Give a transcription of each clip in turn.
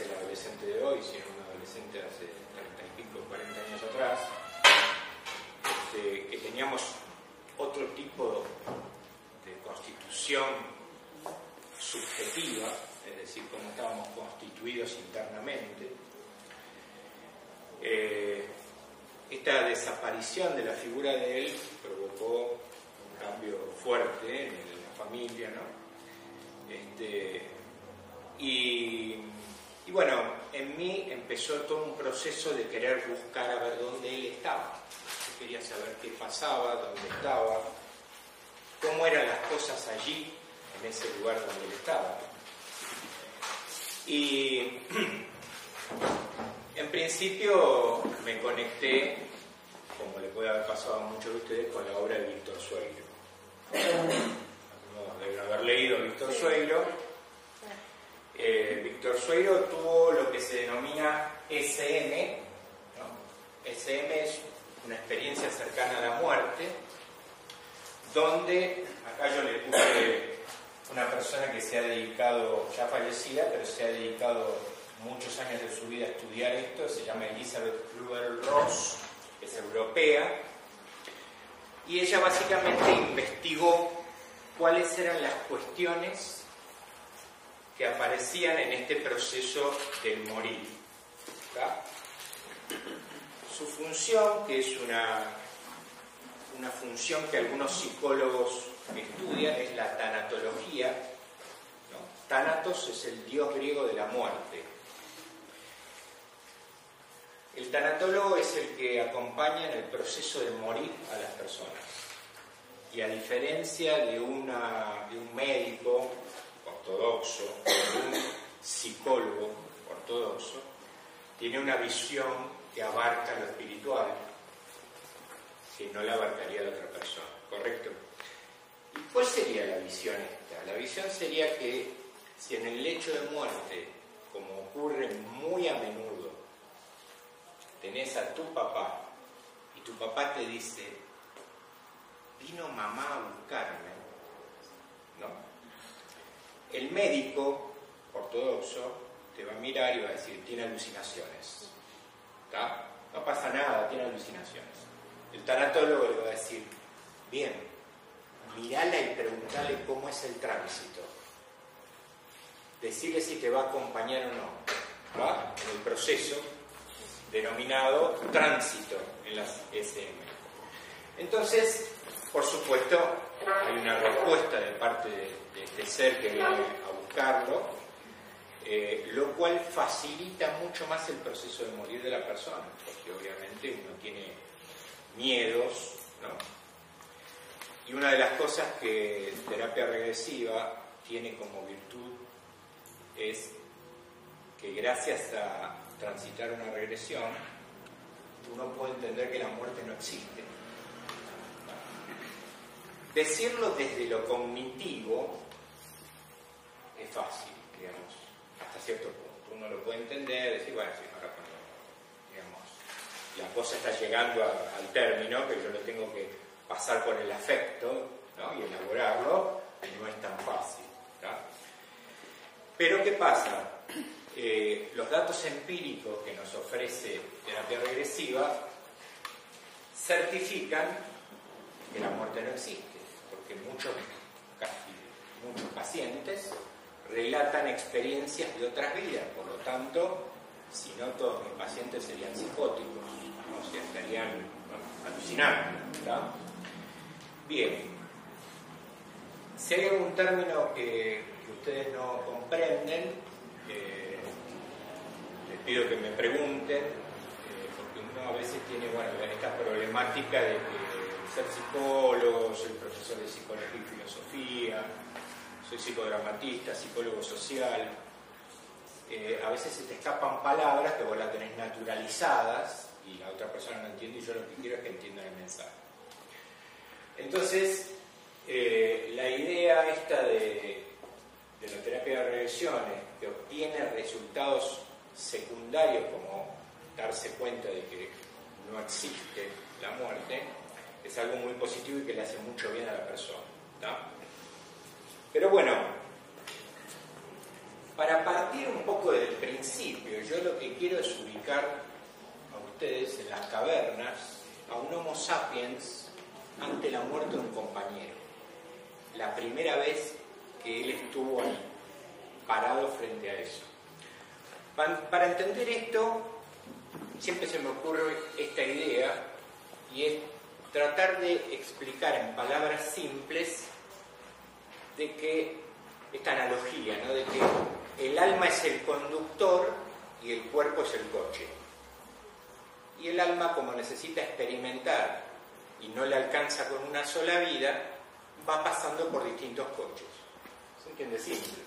el adolescente de hoy, sino un adolescente hace 30 y pico, 40 años atrás, este, que teníamos otro tipo de constitución subjetiva, es decir, cómo estábamos constituidos internamente. Eh, esta desaparición de la figura de él provocó un cambio fuerte en la familia, ¿no? Este, y, empezó todo un proceso de querer buscar a ver dónde él estaba. Yo quería saber qué pasaba, dónde estaba, cómo eran las cosas allí, en ese lugar donde él estaba. Y en principio me conecté, como le puede haber pasado a muchos de ustedes, con la obra de Víctor Sueiro. deben haber leído Víctor Sueiro. Eh, Víctor Sueiro tuvo lo que se denomina SM. SM es una experiencia cercana a la muerte, donde, acá yo le puse una persona que se ha dedicado, ya fallecida, pero se ha dedicado muchos años de su vida a estudiar esto, se llama Elizabeth Kluber Ross, es europea, y ella básicamente investigó cuáles eran las cuestiones que aparecían en este proceso del morir. Su función, que es una, una función que algunos psicólogos estudian es la tanatología. ¿no? Thanatos es el dios griego de la muerte. El tanatólogo es el que acompaña en el proceso de morir a las personas. Y a diferencia de, una, de un médico ortodoxo, un psicólogo ortodoxo, tiene una visión que abarca lo espiritual, que no la abarcaría la otra persona, ¿correcto? ¿Cuál sería la visión esta? La visión sería que si en el lecho de muerte, como ocurre muy a menudo, tenés a tu papá y tu papá te dice, vino mamá a buscarme, ¿no? El médico ortodoxo te va a mirar y va a decir, tiene alucinaciones, No pasa nada, tiene alucinaciones. El tanatólogo le va a decir, bien, mirala y preguntarle cómo es el tránsito. Decirle si te va a acompañar o no. ¿Va? En el proceso denominado tránsito en las SM. Entonces, por supuesto, hay una respuesta de parte de, este ser que viene a buscarlo, eh, lo cual facilita mucho más el proceso de morir de la persona, porque obviamente uno tiene miedos, ¿no? Y una de las cosas que terapia regresiva tiene como virtud es que gracias a transitar una regresión, uno puede entender que la muerte no existe. Decirlo desde lo cognitivo es fácil, digamos, hasta cierto punto. Uno lo puede entender, decir, bueno, si ahora cuando, digamos, la cosa está llegando al término, que yo lo tengo que pasar por el afecto y elaborarlo, no es tan fácil. Pero ¿qué pasa? los datos empíricos que nos ofrece terapia regresiva certifican que la muerte no existe, porque muchos, muchos pacientes relatan experiencias de otras vidas, por lo tanto, si no todos mis pacientes serían psicóticos, o sea, estarían alucinando. Bien, si hay algún término que, ustedes no comprenden, eh, les pido que me pregunten, eh, porque uno a veces tiene bueno, esta problemática de que ser psicólogo, soy profesor de psicología y filosofía, soy psicodramatista, psicólogo social, eh, a veces se te escapan palabras que vos las tenés naturalizadas y la otra persona no entiende y yo lo que quiero es que entiendan el mensaje. Entonces, eh, la idea esta de, la terapia de regresiones, que obtiene resultados secundarios como darse cuenta de que no existe la muerte, es algo muy positivo y que le hace mucho bien a la persona. Pero bueno, para partir un poco del principio, yo lo que quiero es ubicar a ustedes en las cavernas a un Homo sapiens ante la muerte de un compañero. La primera vez que él estuvo ahí, parado frente a eso. Para entender esto, siempre se me ocurre esta idea y es tratar de explicar en palabras simples de que, esta analogía, de que el alma es el conductor y el cuerpo es el coche. Y el alma, como necesita experimentar y no le alcanza con una sola vida, va pasando por distintos coches. ¿Se entiende? Simple.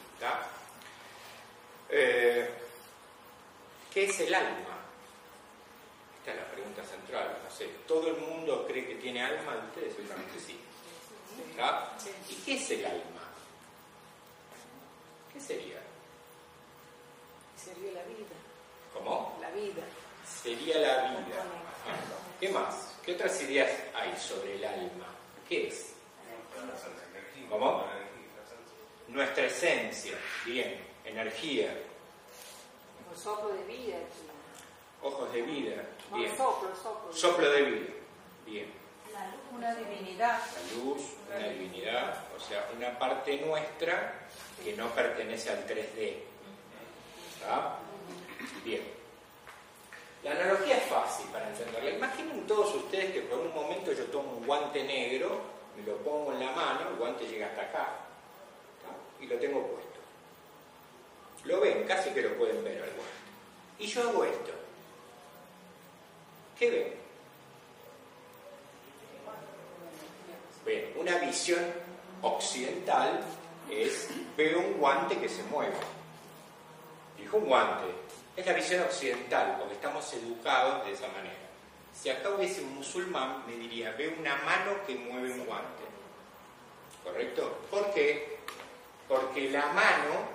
Eh, ¿Qué es el alma? Esta es la pregunta central. No sé, ¿todo el mundo cree que tiene alma? Ustedes seguramente sí. ¿Y qué es el alma? ¿Qué sería? Sería la vida. ¿Cómo? La vida. Sería la vida. ¿Qué más? ¿Qué otras ideas hay sobre el alma? ¿Qué es? ¿Cómo? Nuestra esencia. Bien. Energía. Un soplo de vida. Ojos de vida. Bien. soplo, soplo. Soplo de vida. Bien. Una divinidad. La luz, una divinidad. O sea, una parte nuestra que no pertenece al 3D. Bien. La analogía es fácil para entenderla. Imaginen todos ustedes que por un momento yo tomo un guante negro, me lo pongo en la mano, el guante llega hasta acá, y lo tengo puesto. Lo ven, casi que lo pueden ver al guante. Y yo hago esto. ¿Qué ven? Bien, una visión occidental es veo un guante que se mueve. Dijo un guante. Es la visión occidental, porque estamos educados de esa manera. Si acá hubiese un musulmán, me diría, veo una mano que mueve un guante. ¿Correcto? ¿Por qué? Porque la mano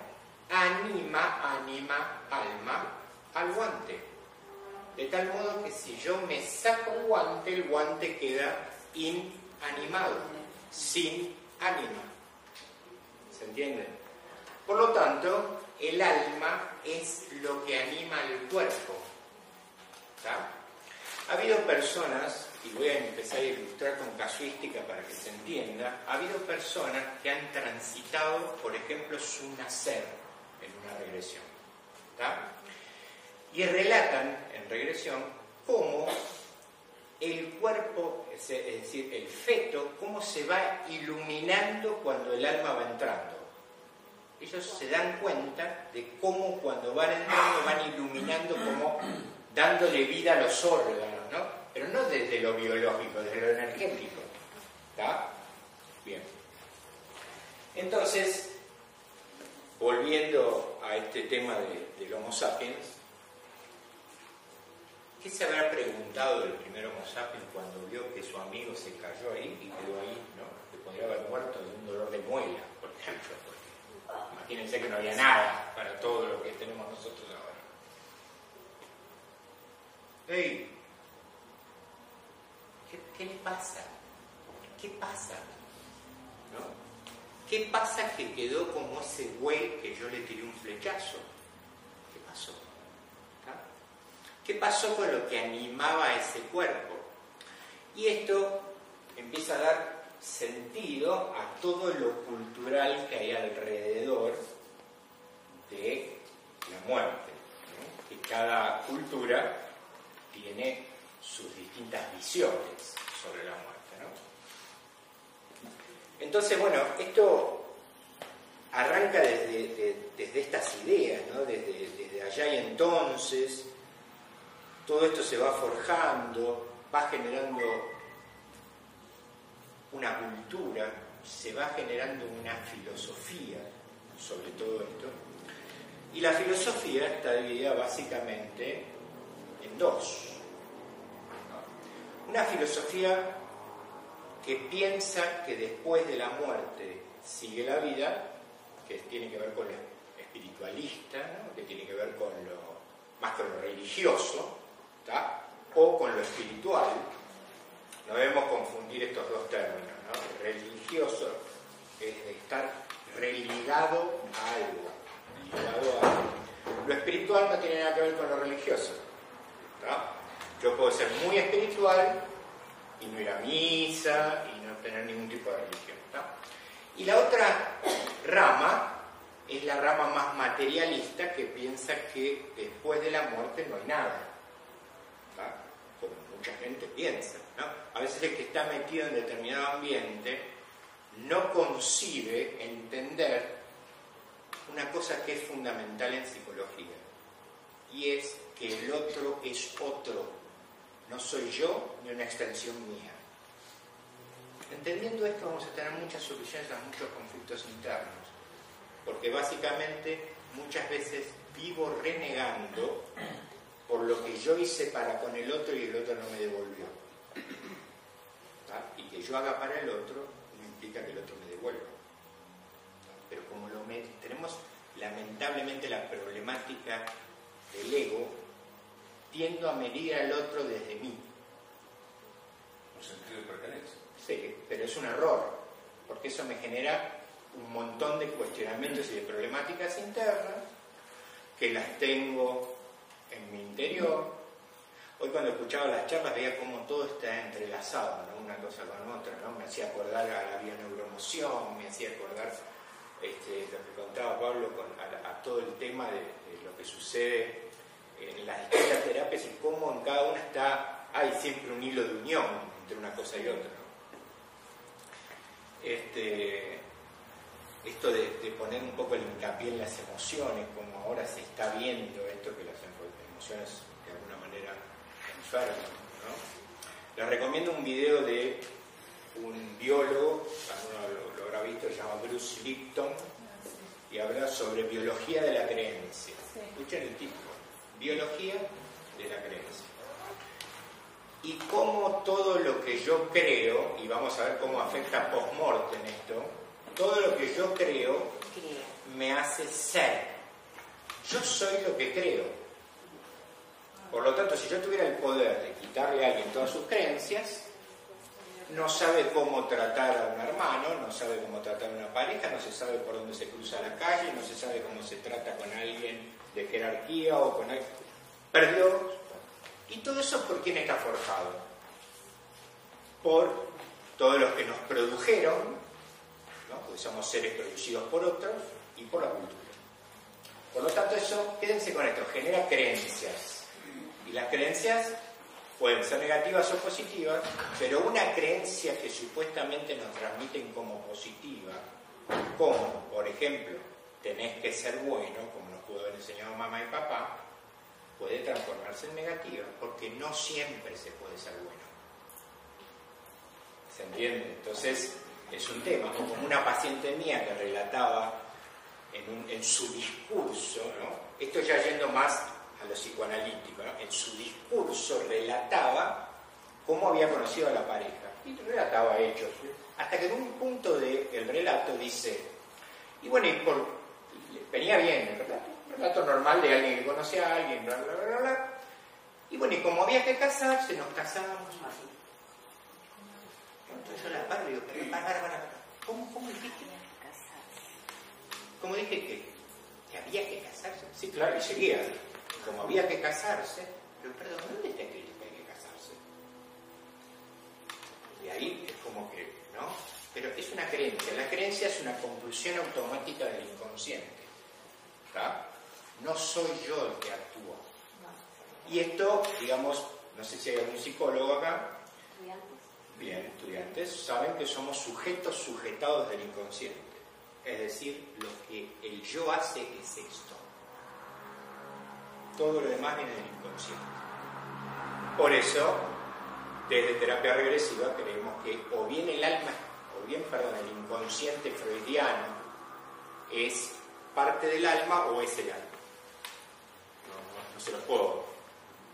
anima, anima, alma al guante. De tal modo que si yo me saco un guante, el guante queda inanimado, sin ánima. ¿Se entiende? Por lo tanto, el alma es lo que anima al cuerpo. Ha habido personas, y voy a empezar a ilustrar con casuística para que se entienda, ha habido personas que han transitado, por ejemplo, su nacer en una regresión. Y relatan en regresión cómo el cuerpo, es decir, el feto, cómo se va iluminando cuando el alma va entrando. Ellos se dan cuenta de cómo cuando van entrando van iluminando, como dándole vida a los órganos, ¿no? Pero no desde lo biológico, desde lo energético. ¿Está? Bien. Entonces, volviendo a este tema de, del Homo sapiens, ¿Qué se habrá preguntado el primer Homo sapiens cuando vio que su amigo se cayó ahí y quedó ahí, ¿no? Que podría haber muerto de un dolor de muela, por ejemplo. imagínense que no había nada para todo lo que tenemos nosotros ahora. ¡Ey! ¿Qué, le pasa? ¿Qué pasa? ¿Qué pasa que quedó como ese güey que yo le tiré un flechazo? ¿Qué pasó con lo que animaba a ese cuerpo? Y esto empieza a dar sentido a todo lo cultural que hay alrededor de la muerte. Que cada cultura tiene sus distintas visiones sobre la muerte. ¿no? Entonces, bueno, esto arranca desde, desde estas ideas, ¿no? desde, desde allá y entonces todo esto se va forjando, va generando una cultura, se va generando una filosofía sobre todo esto. Y la filosofía está dividida básicamente en dos. Una filosofía que piensa que después de la muerte sigue la vida, que tiene que ver con lo espiritualista, que tiene que ver con lo más con lo religioso, o con lo espiritual. No debemos confundir estos dos términos. Religioso es estar religado a algo. Lo espiritual no tiene nada que ver con lo religioso. Yo puedo ser muy espiritual y no ir a misa y no tener ningún tipo de religión. Y la otra rama es la rama más materialista que piensa que después de la muerte no hay nada. Mucha gente piensa. A veces el que está metido en determinado ambiente no concibe entender una cosa que es fundamental en psicología. Y es que el otro es otro no soy yo ni una extensión mía. Entendiendo esto vamos a tener muchas soluciones a muchos conflictos internos, porque básicamente muchas veces vivo renegando por lo que yo hice para con el otro y el otro no me devolvió. Y que yo haga para el otro no implica que el otro me devuelva. Pero como lo tenemos lamentablemente la problemática del ego, tiendo a medir al otro desde mí. Un sentido de pertenencia. Sí, pero es un error, porque eso me genera un montón de cuestionamientos y de problemáticas internas que las tengo en interior. Hoy cuando escuchaba las charlas veía cómo todo está entrelazado, una cosa con otra, me hacía acordar a la bioneuromoción, me hacía acordar este, lo que contaba Pablo a, todo el tema de lo que sucede en las distintas terapias y cómo en cada una está, hay siempre un hilo de unión entre una cosa y otra. Este, esto de, poner un poco el hincapié en las emociones, como ahora se está viendo esto, que las emociones de alguna manera enferman. ¿no? Les recomiendo un video de un biólogo, alguno lo, habrá visto, se llama Bruce Lipton, y habla sobre biología de la creencia. Escuchen el título biología de la creencia. Y cómo todo lo que yo creo, y vamos a ver cómo afecta post-mortem esto, todo lo que yo creo me hace ser. Yo soy lo que creo. Por lo tanto, si yo tuviera el poder de quitarle a alguien todas sus creencias, no sabe cómo tratar a un hermano, no sabe cómo tratar a una pareja, no se sabe por dónde se cruza la calle, no se sabe cómo se trata con alguien de jerarquía o con alguien. Perdió. Y todo eso por quién está forjado. Por todos los que nos produjeron, ¿no? porque somos seres producidos por otros, y por la cultura. Por lo tanto, eso, quédense con esto, genera creencias. Y las creencias pueden ser negativas o positivas, pero una creencia que supuestamente nos transmiten como positiva, como por ejemplo, tenés que ser bueno, como nos pudo haber enseñado mamá y papá, puede transformarse en negativa, porque no siempre se puede ser bueno. ¿Se entiende? Entonces, es un tema, como una paciente mía que relataba en, su discurso, ¿no? esto ya yendo más a lo psicoanalítico, en su discurso relataba cómo había conocido a la pareja y relataba hechos, hasta que en un punto del relato dice, y bueno, venía bien el relato, un relato normal de alguien que conocía a alguien, bla, bla, bla, bla, y bueno, y como había que casarse, nos casábamos así. Entonces la paro digo, ¿cómo, cómo dijiste? ¿Cómo dije que, que había que casarse? Sí, claro, y seguía como había que casarse, pero perdón, ¿dónde está escrito que hay que casarse? Y ahí es como que, ¿no? Pero es una creencia. La creencia es una conclusión automática del inconsciente. ¿tá? No soy yo el que actúa. Y esto, digamos, no sé si hay algún psicólogo acá, bien, estudiantes, saben que somos sujetos sujetados del inconsciente. Es decir, lo que el yo hace es esto. Todo lo demás viene del inconsciente. Por eso, desde terapia regresiva creemos que o bien el alma, o bien, perdón, el inconsciente freudiano es parte del alma o es el alma. No, se lo puedo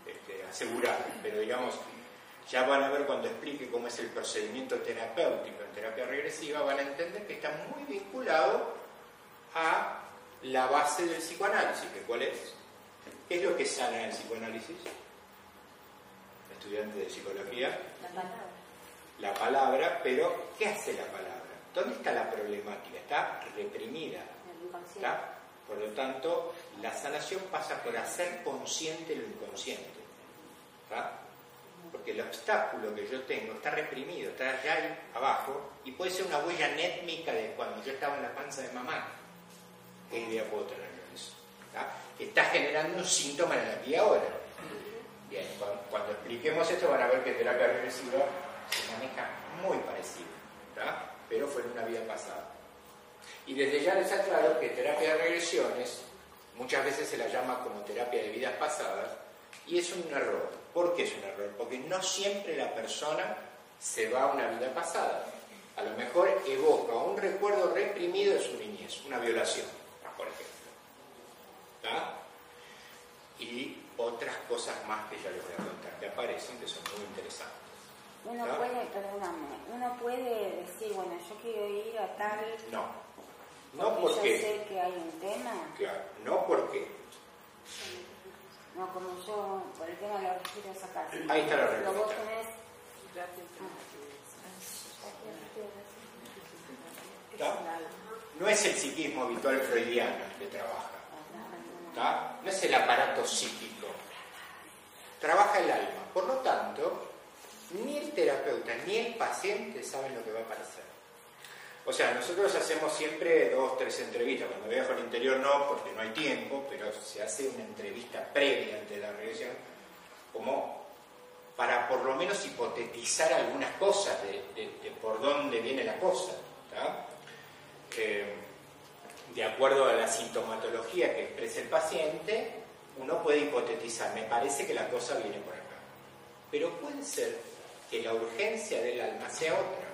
este, asegurar, pero digamos, ya van a ver cuando explique cómo es el procedimiento terapéutico en terapia regresiva, van a entender que está muy vinculado a la base del psicoanálisis, que cuál es. ¿Qué es lo que sana en el psicoanálisis? Estudiante de psicología. La palabra. La palabra, pero ¿qué hace la palabra? ¿Dónde está la problemática? Está reprimida. ¿está? Por lo tanto, la sanación pasa por hacer consciente lo inconsciente. ¿está? Porque el obstáculo que yo tengo está reprimido, está allá abajo, y puede ser una huella nétmica de cuando yo estaba en la panza de mamá. ¿Qué idea puedo tener yo de eso? ¿está? Está generando un síntoma en aquí y ahora. Bien, cuando, expliquemos esto van a ver que terapia regresiva se maneja muy parecido, ¿está? pero fue en una vida pasada. Y desde ya les aclaro que terapia de regresiones muchas veces se la llama como terapia de vidas pasadas y es un error. ¿Por qué es un error? Porque no siempre la persona se va a una vida pasada. A lo mejor evoca un recuerdo reprimido de su niñez, una violación, por ejemplo. ¿Está? Y otras cosas más que ya les voy a contar que aparecen que son muy interesantes. Uno ¿Ah? puede, perdóname, uno puede decir, bueno, yo quiero ir a tal... No. No porque porque. yo sé que hay un tema, Claro, no porque. no como yo, por el tema de los registros acá. Ahí está la Pero vos respuesta. tenés... ¿está? No es el psiquismo habitual freudiano que trabaja. No es el aparato psíquico. Trabaja el alma. Por lo tanto, ni el terapeuta ni el paciente saben lo que va a aparecer. O sea, nosotros hacemos siempre dos, tres entrevistas. Cuando viajo al interior no, porque no hay tiempo, pero se hace una entrevista previa ante la regresión, como para por lo menos hipotetizar algunas cosas de, por dónde viene la cosa. De acuerdo a la sintomatología que expresa el paciente, uno puede hipotetizar, me parece que la cosa viene por acá. Pero puede ser que la urgencia del alma sea otra.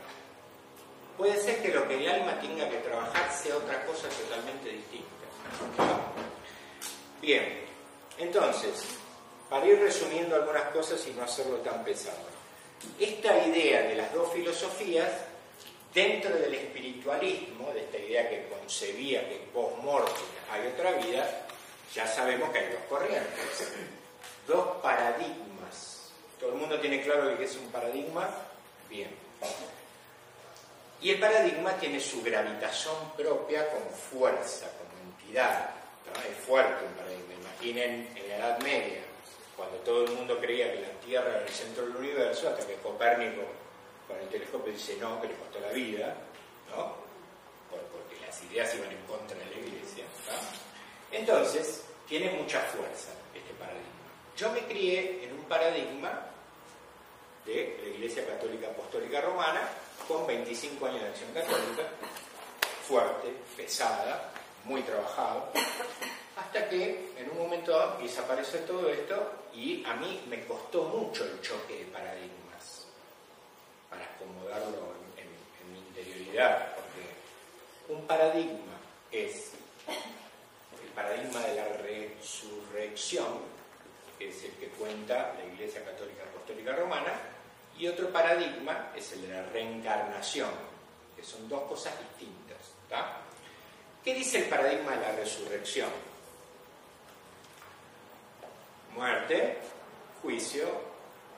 Puede ser que lo que el alma tenga que trabajar sea otra cosa totalmente distinta. Bien, entonces, para ir resumiendo algunas cosas y no hacerlo tan pesado. Esta idea de las dos filosofías, dentro del espiritualismo, de esta idea que concebía que post-mortem hay otra vida, ya sabemos que hay dos corrientes, dos paradigmas. ¿Todo el mundo tiene claro qué es un paradigma? Bien. Y el paradigma tiene su gravitación propia como fuerza, como entidad. Es fuerte un paradigma. Imaginen en la Edad Media, cuando todo el mundo creía que la Tierra era el centro del universo, hasta que Copérnico con el telescopio dice no, que le costó la vida, ¿no? Por- porque las ideas iban en contra de la Iglesia. Entonces, tiene mucha fuerza este paradigma. Yo me crié en un paradigma de la Iglesia Católica Apostólica Romana, con 25 años de acción católica, fuerte, pesada, muy trabajado, hasta que en un momento aparecer todo esto y a mí me costó mucho el choque de paradigmas para acomodarlo en, mi interioridad, porque un paradigma es el paradigma de la resurrección, que es el que cuenta la Iglesia Católica Apostólica Romana, y otro paradigma es el de la reencarnación, que son dos cosas distintas. ¿Qué dice el paradigma de la resurrección? Muerte, juicio,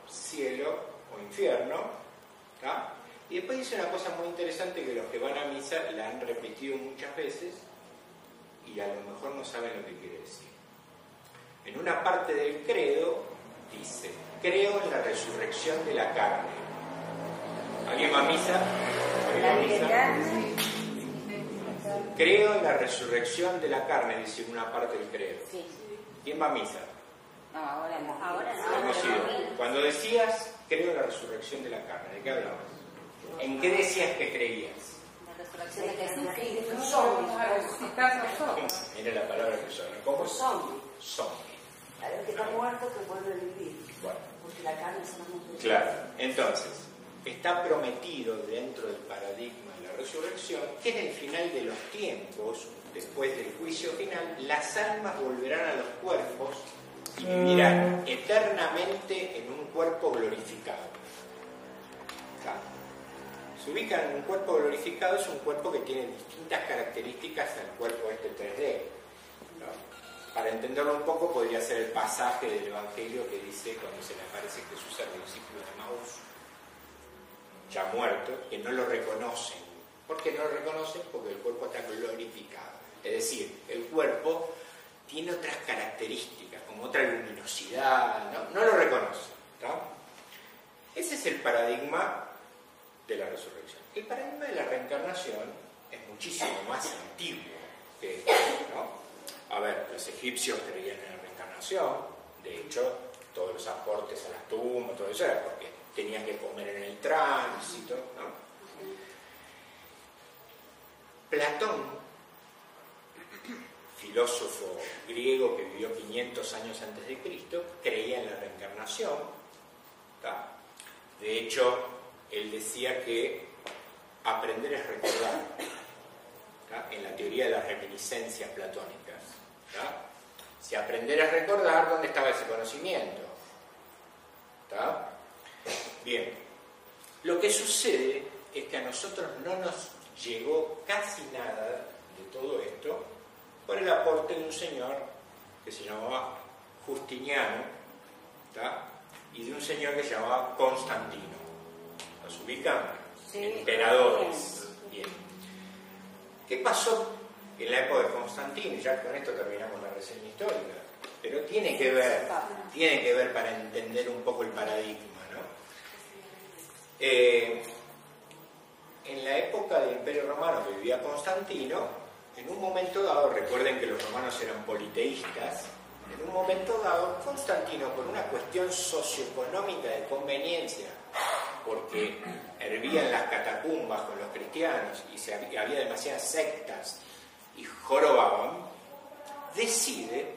cielo o infierno. ¿Tá? Y después dice una cosa muy interesante que los que van a misa la han repetido muchas veces y a lo mejor no saben lo que quiere decir. En una parte del credo dice, creo en la resurrección de la carne. ¿Alguien va a misa? ¿Alguien va a misa? Creo en la resurrección de la carne, dice una parte del credo. ¿Quién va a misa? No, ahora no. Ahora no. Hemos ido. Cuando decías, creo en la resurrección de la carne, ¿de qué hablabas? ¿En qué decías que creías? La resurrección de Jesús que nosotros. Mira la palabra que son. ¿Cómo? Zombie. Zombie. Claro, que está muerto que vuelve a vivir. Bueno, Porque la carne es una montaña. claro. Entonces, está prometido dentro del paradigma de la resurrección que en el final de los tiempos, después del juicio final, las almas volverán a los cuerpos y vivirán eternamente en un cuerpo glorificado. Se ubican en un cuerpo glorificado, es un cuerpo que tiene distintas características al cuerpo este 3D. ¿no? Para entenderlo un poco, podría ser el pasaje del Evangelio que dice cuando se le aparece Jesús a los discípulos de Maús, ya muerto, que no lo reconocen. ¿Por qué no lo reconocen? Porque el cuerpo está glorificado. Es decir, el cuerpo tiene otras características, como otra luminosidad, no, lo reconocen. ¿no? Ese es el paradigma de la resurrección. El paradigma de la reencarnación es muchísimo más antiguo que esto, ¿no? A ver, los egipcios creían en la reencarnación, de hecho, todos los aportes a las tumbas, todo eso era porque tenían que comer en el tránsito, ¿no? Platón, filósofo griego que vivió 500 años antes de Cristo, creía en la reencarnación. De hecho, él decía que aprender es recordar, en la teoría de las reminiscencias platónicas. Si aprender es recordar, ¿dónde estaba ese conocimiento? Bien, lo que sucede es que a nosotros no nos llegó casi nada de todo esto por el aporte de un señor que se llamaba Justiniano ¿tá? y de un señor que se llamaba Constantino. ¿Los ubican? Sí. Emperadores. Bien. ¿Qué pasó en la época de Constantino? Ya con esto terminamos la reseña histórica. Pero tiene que ver, tiene que ver para entender un poco el paradigma, ¿no? Eh, en la época del Imperio Romano que vivía Constantino, en un momento dado, recuerden que los romanos eran politeístas, en un momento dado, Constantino, por una cuestión socioeconómica de conveniencia, porque hervían las catacumbas con los cristianos y había, demasiadas sectas y jorobaban, decide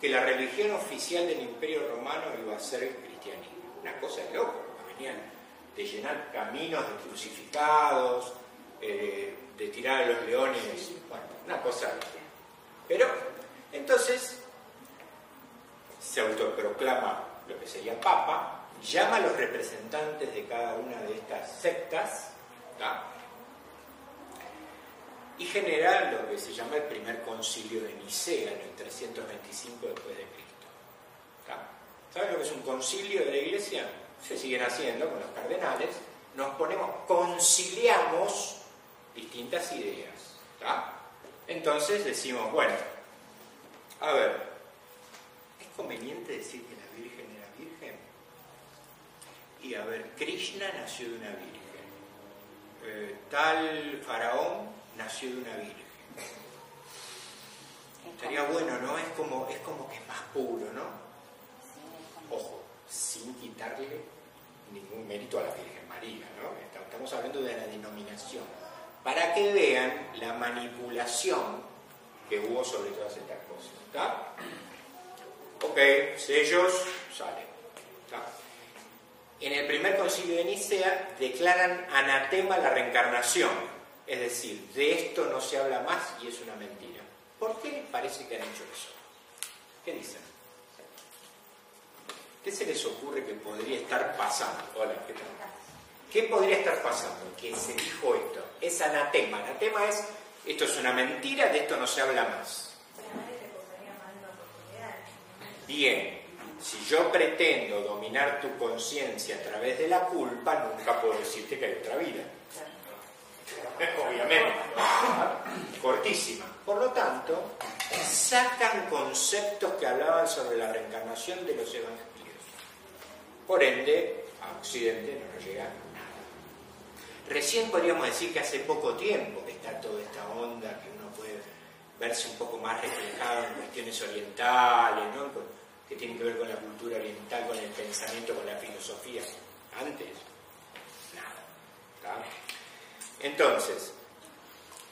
que la religión oficial del Imperio Romano iba a ser el cristianismo. Una cosa de loco, venían de llenar caminos de crucificados, eh, de tirar a los leones, bueno, una cosa. Pero, entonces, se autoproclama lo que sería Papa, llama a los representantes de cada una de estas sectas, ¿tá? y genera lo que se llama el primer concilio de Nicea en el 325 después de Cristo. ¿Saben lo que es un concilio de la iglesia? Se siguen haciendo con los cardenales, nos ponemos, conciliamos distintas ideas. ¿tá? Entonces decimos, bueno, a ver, ¿es conveniente decir que la Virgen era virgen? Y a ver, Krishna nació de una virgen. Eh, tal faraón nació de una virgen. Estaría bueno, ¿no? Es como, es como que es más puro, ¿no? Ojo, sin quitarle ningún mérito a la Virgen María, ¿no? Estamos hablando de la denominación. Para que vean la manipulación que hubo sobre todas estas cosas. Ok, sellos, sale. ¿Está? En el primer concilio de Nicea declaran anatema la reencarnación, es decir, de esto no se habla más y es una mentira. ¿Por qué parece que han hecho eso? ¿Qué dicen? ¿Qué se les ocurre que podría estar pasando? Hola, ¿qué tal? ¿Qué podría estar pasando? Que se dijo esto. Es anatema. Anatema es, esto es una mentira, de esto no se habla más. Bien, si yo pretendo dominar tu conciencia a través de la culpa, nunca puedo decirte que hay otra vida. Obviamente. Cortísima. Por lo tanto, sacan conceptos que hablaban sobre la reencarnación de los evangelios. Por ende, a Occidente no nos llega nada. Recién podríamos decir que hace poco tiempo que está toda esta onda, que uno puede verse un poco más reflejado en cuestiones orientales, que tienen que ver con la cultura oriental, con el pensamiento, con la filosofía. Antes, nada. Entonces,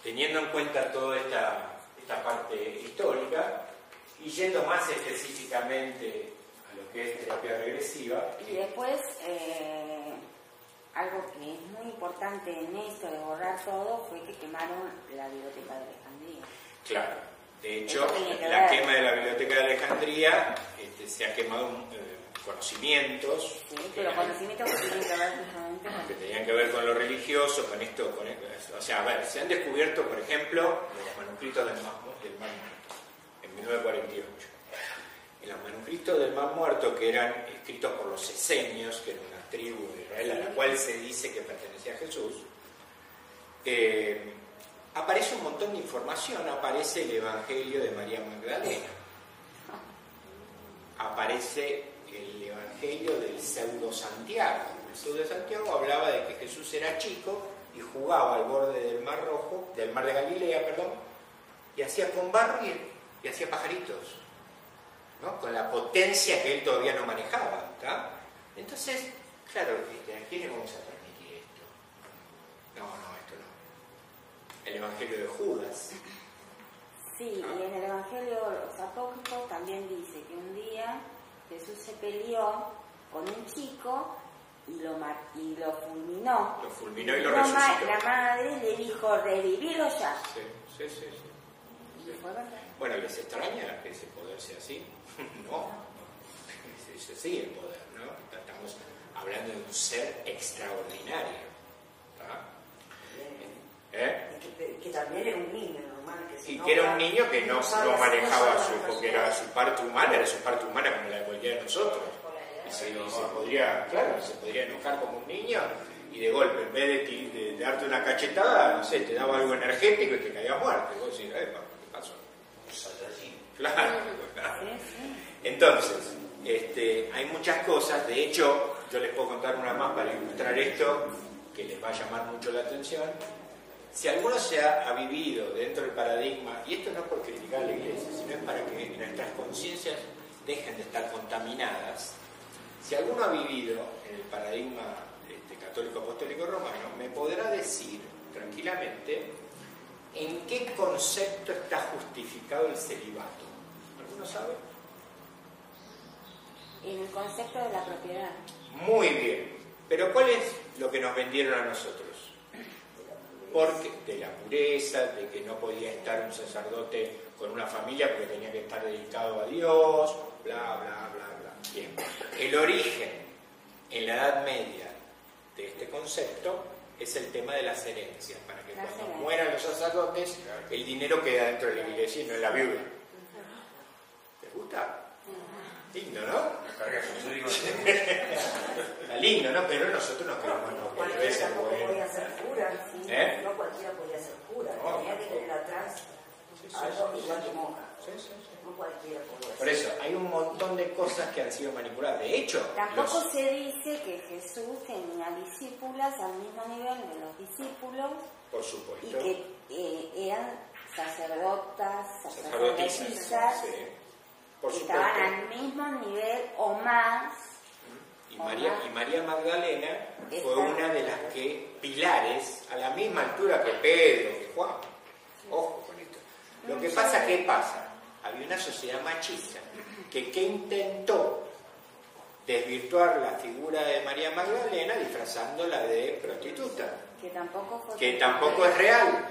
teniendo en cuenta toda esta, esta parte histórica y yendo más específicamente a lo que es terapia regresiva, Y después, eh, algo que es muy importante en esto de borrar todo fue que quemaron la biblioteca de Alejandría. Claro, de hecho, que la ver. quema de la Biblioteca de Alejandría este, se ha quemado eh, conocimientos ¿sí? Pero conocimientos que tienen que ver justamente que tenían que ver con lo religioso, con esto, con esto. O sea, a ver, se han descubierto, por ejemplo, los manuscritos del Mar, del Mar Muerto, en 1948. En los manuscritos del Mar Muerto, que eran escritos por los esenios, que era una tribu de Israel a la cual se dice que pertenecía a Jesús, eh, aparece un montón de información, aparece el Evangelio de María Magdalena, aparece el Evangelio del pseudo Santiago. El pseudo Santiago hablaba de que Jesús era chico y jugaba al borde del Mar Rojo, del Mar de Galilea, perdón, y hacía con barro y, hacía pajaritos, ¿no? con la potencia que él todavía no manejaba. Entonces, claro, ¿viste? ¿a quién le vamos a transmitir esto? No, no, esto no. El Evangelio de Judas. Sí, y en el Evangelio de los Apócrifos también dice que un día Jesús se peleó con un chico y lo, y lo fulminó. Lo fulminó y lo resucitó. la madre le dijo, revivilo ya. Sí, sí, sí. sí. Verdad. Bueno, ¿les extraña que ese poder sea así? no. Es así el poder, ¿no? Estamos hablando de un ser extraordinario. ¿Eh? Que, que también era un niño normal. Que si Y no que era un niño que no, manejaba su, porque era su parte humana, era su parte humana como la de cualquiera de nosotros. Y se, y se podría, claro, se podría enojar como un niño y de golpe, en vez de, ti- de- de darte una cachetada, no sé, te daba algo energético y te caía muerto. Y vos decís, "Epa, ¿qué pasó? Claro. Entonces, este, hay muchas cosas, de hecho, yo les puedo contar una más para ilustrar esto, que les va a llamar mucho la atención. Si alguno se ha, vivido dentro del paradigma, y esto no es por criticar a la iglesia, sino es para que nuestras conciencias dejen de estar contaminadas, si alguno ha vivido en el paradigma este, católico apostólico romano, me podrá decir tranquilamente en qué concepto está justificado el celibato. ¿Alguno sabe? En el concepto de la propiedad. Muy bien. Pero ¿cuál es lo que nos vendieron a nosotros? Porque de la pureza, de que no podía estar un sacerdote con una familia porque tenía que estar dedicado a Dios, bla, bla, bla, bla. Bien. El origen en la Edad Media de este concepto es el tema de las herencias, para que cuando mueran los sacerdotes, el dinero queda dentro de la iglesia y no en la viuda. ¿Les gusta? Lindo, ¿no? Lindo, ¿no? Pero nosotros nos quedamos, no, que Cualquiera bueno. podía ser cura. sí. ¿Eh? No cualquiera podía ser cura. No, Tenía que tener atrás Sí, sí, algo sí, igual que monja. Sí, sí, sí. No cualquiera podía Por ser. eso, hay un montón de cosas que han sido manipuladas. De hecho, Tampoco los- se dice que Jesús tenía discípulas al mismo nivel de los discípulos por y supuesto, que eh, eran sacerdotas, sacerdotisas, sacerdotisas, por estaban supuesto. al mismo nivel o más. Y María, y María Magdalena fue una de las que, pilares, a la misma altura que Pedro, que Juan. Ojo con esto. Lo que pasa, ¿qué pasa? Había una sociedad machista que, que intentó desvirtuar la figura de María Magdalena disfrazándola de prostituta, Que tampoco fue. que tampoco es real.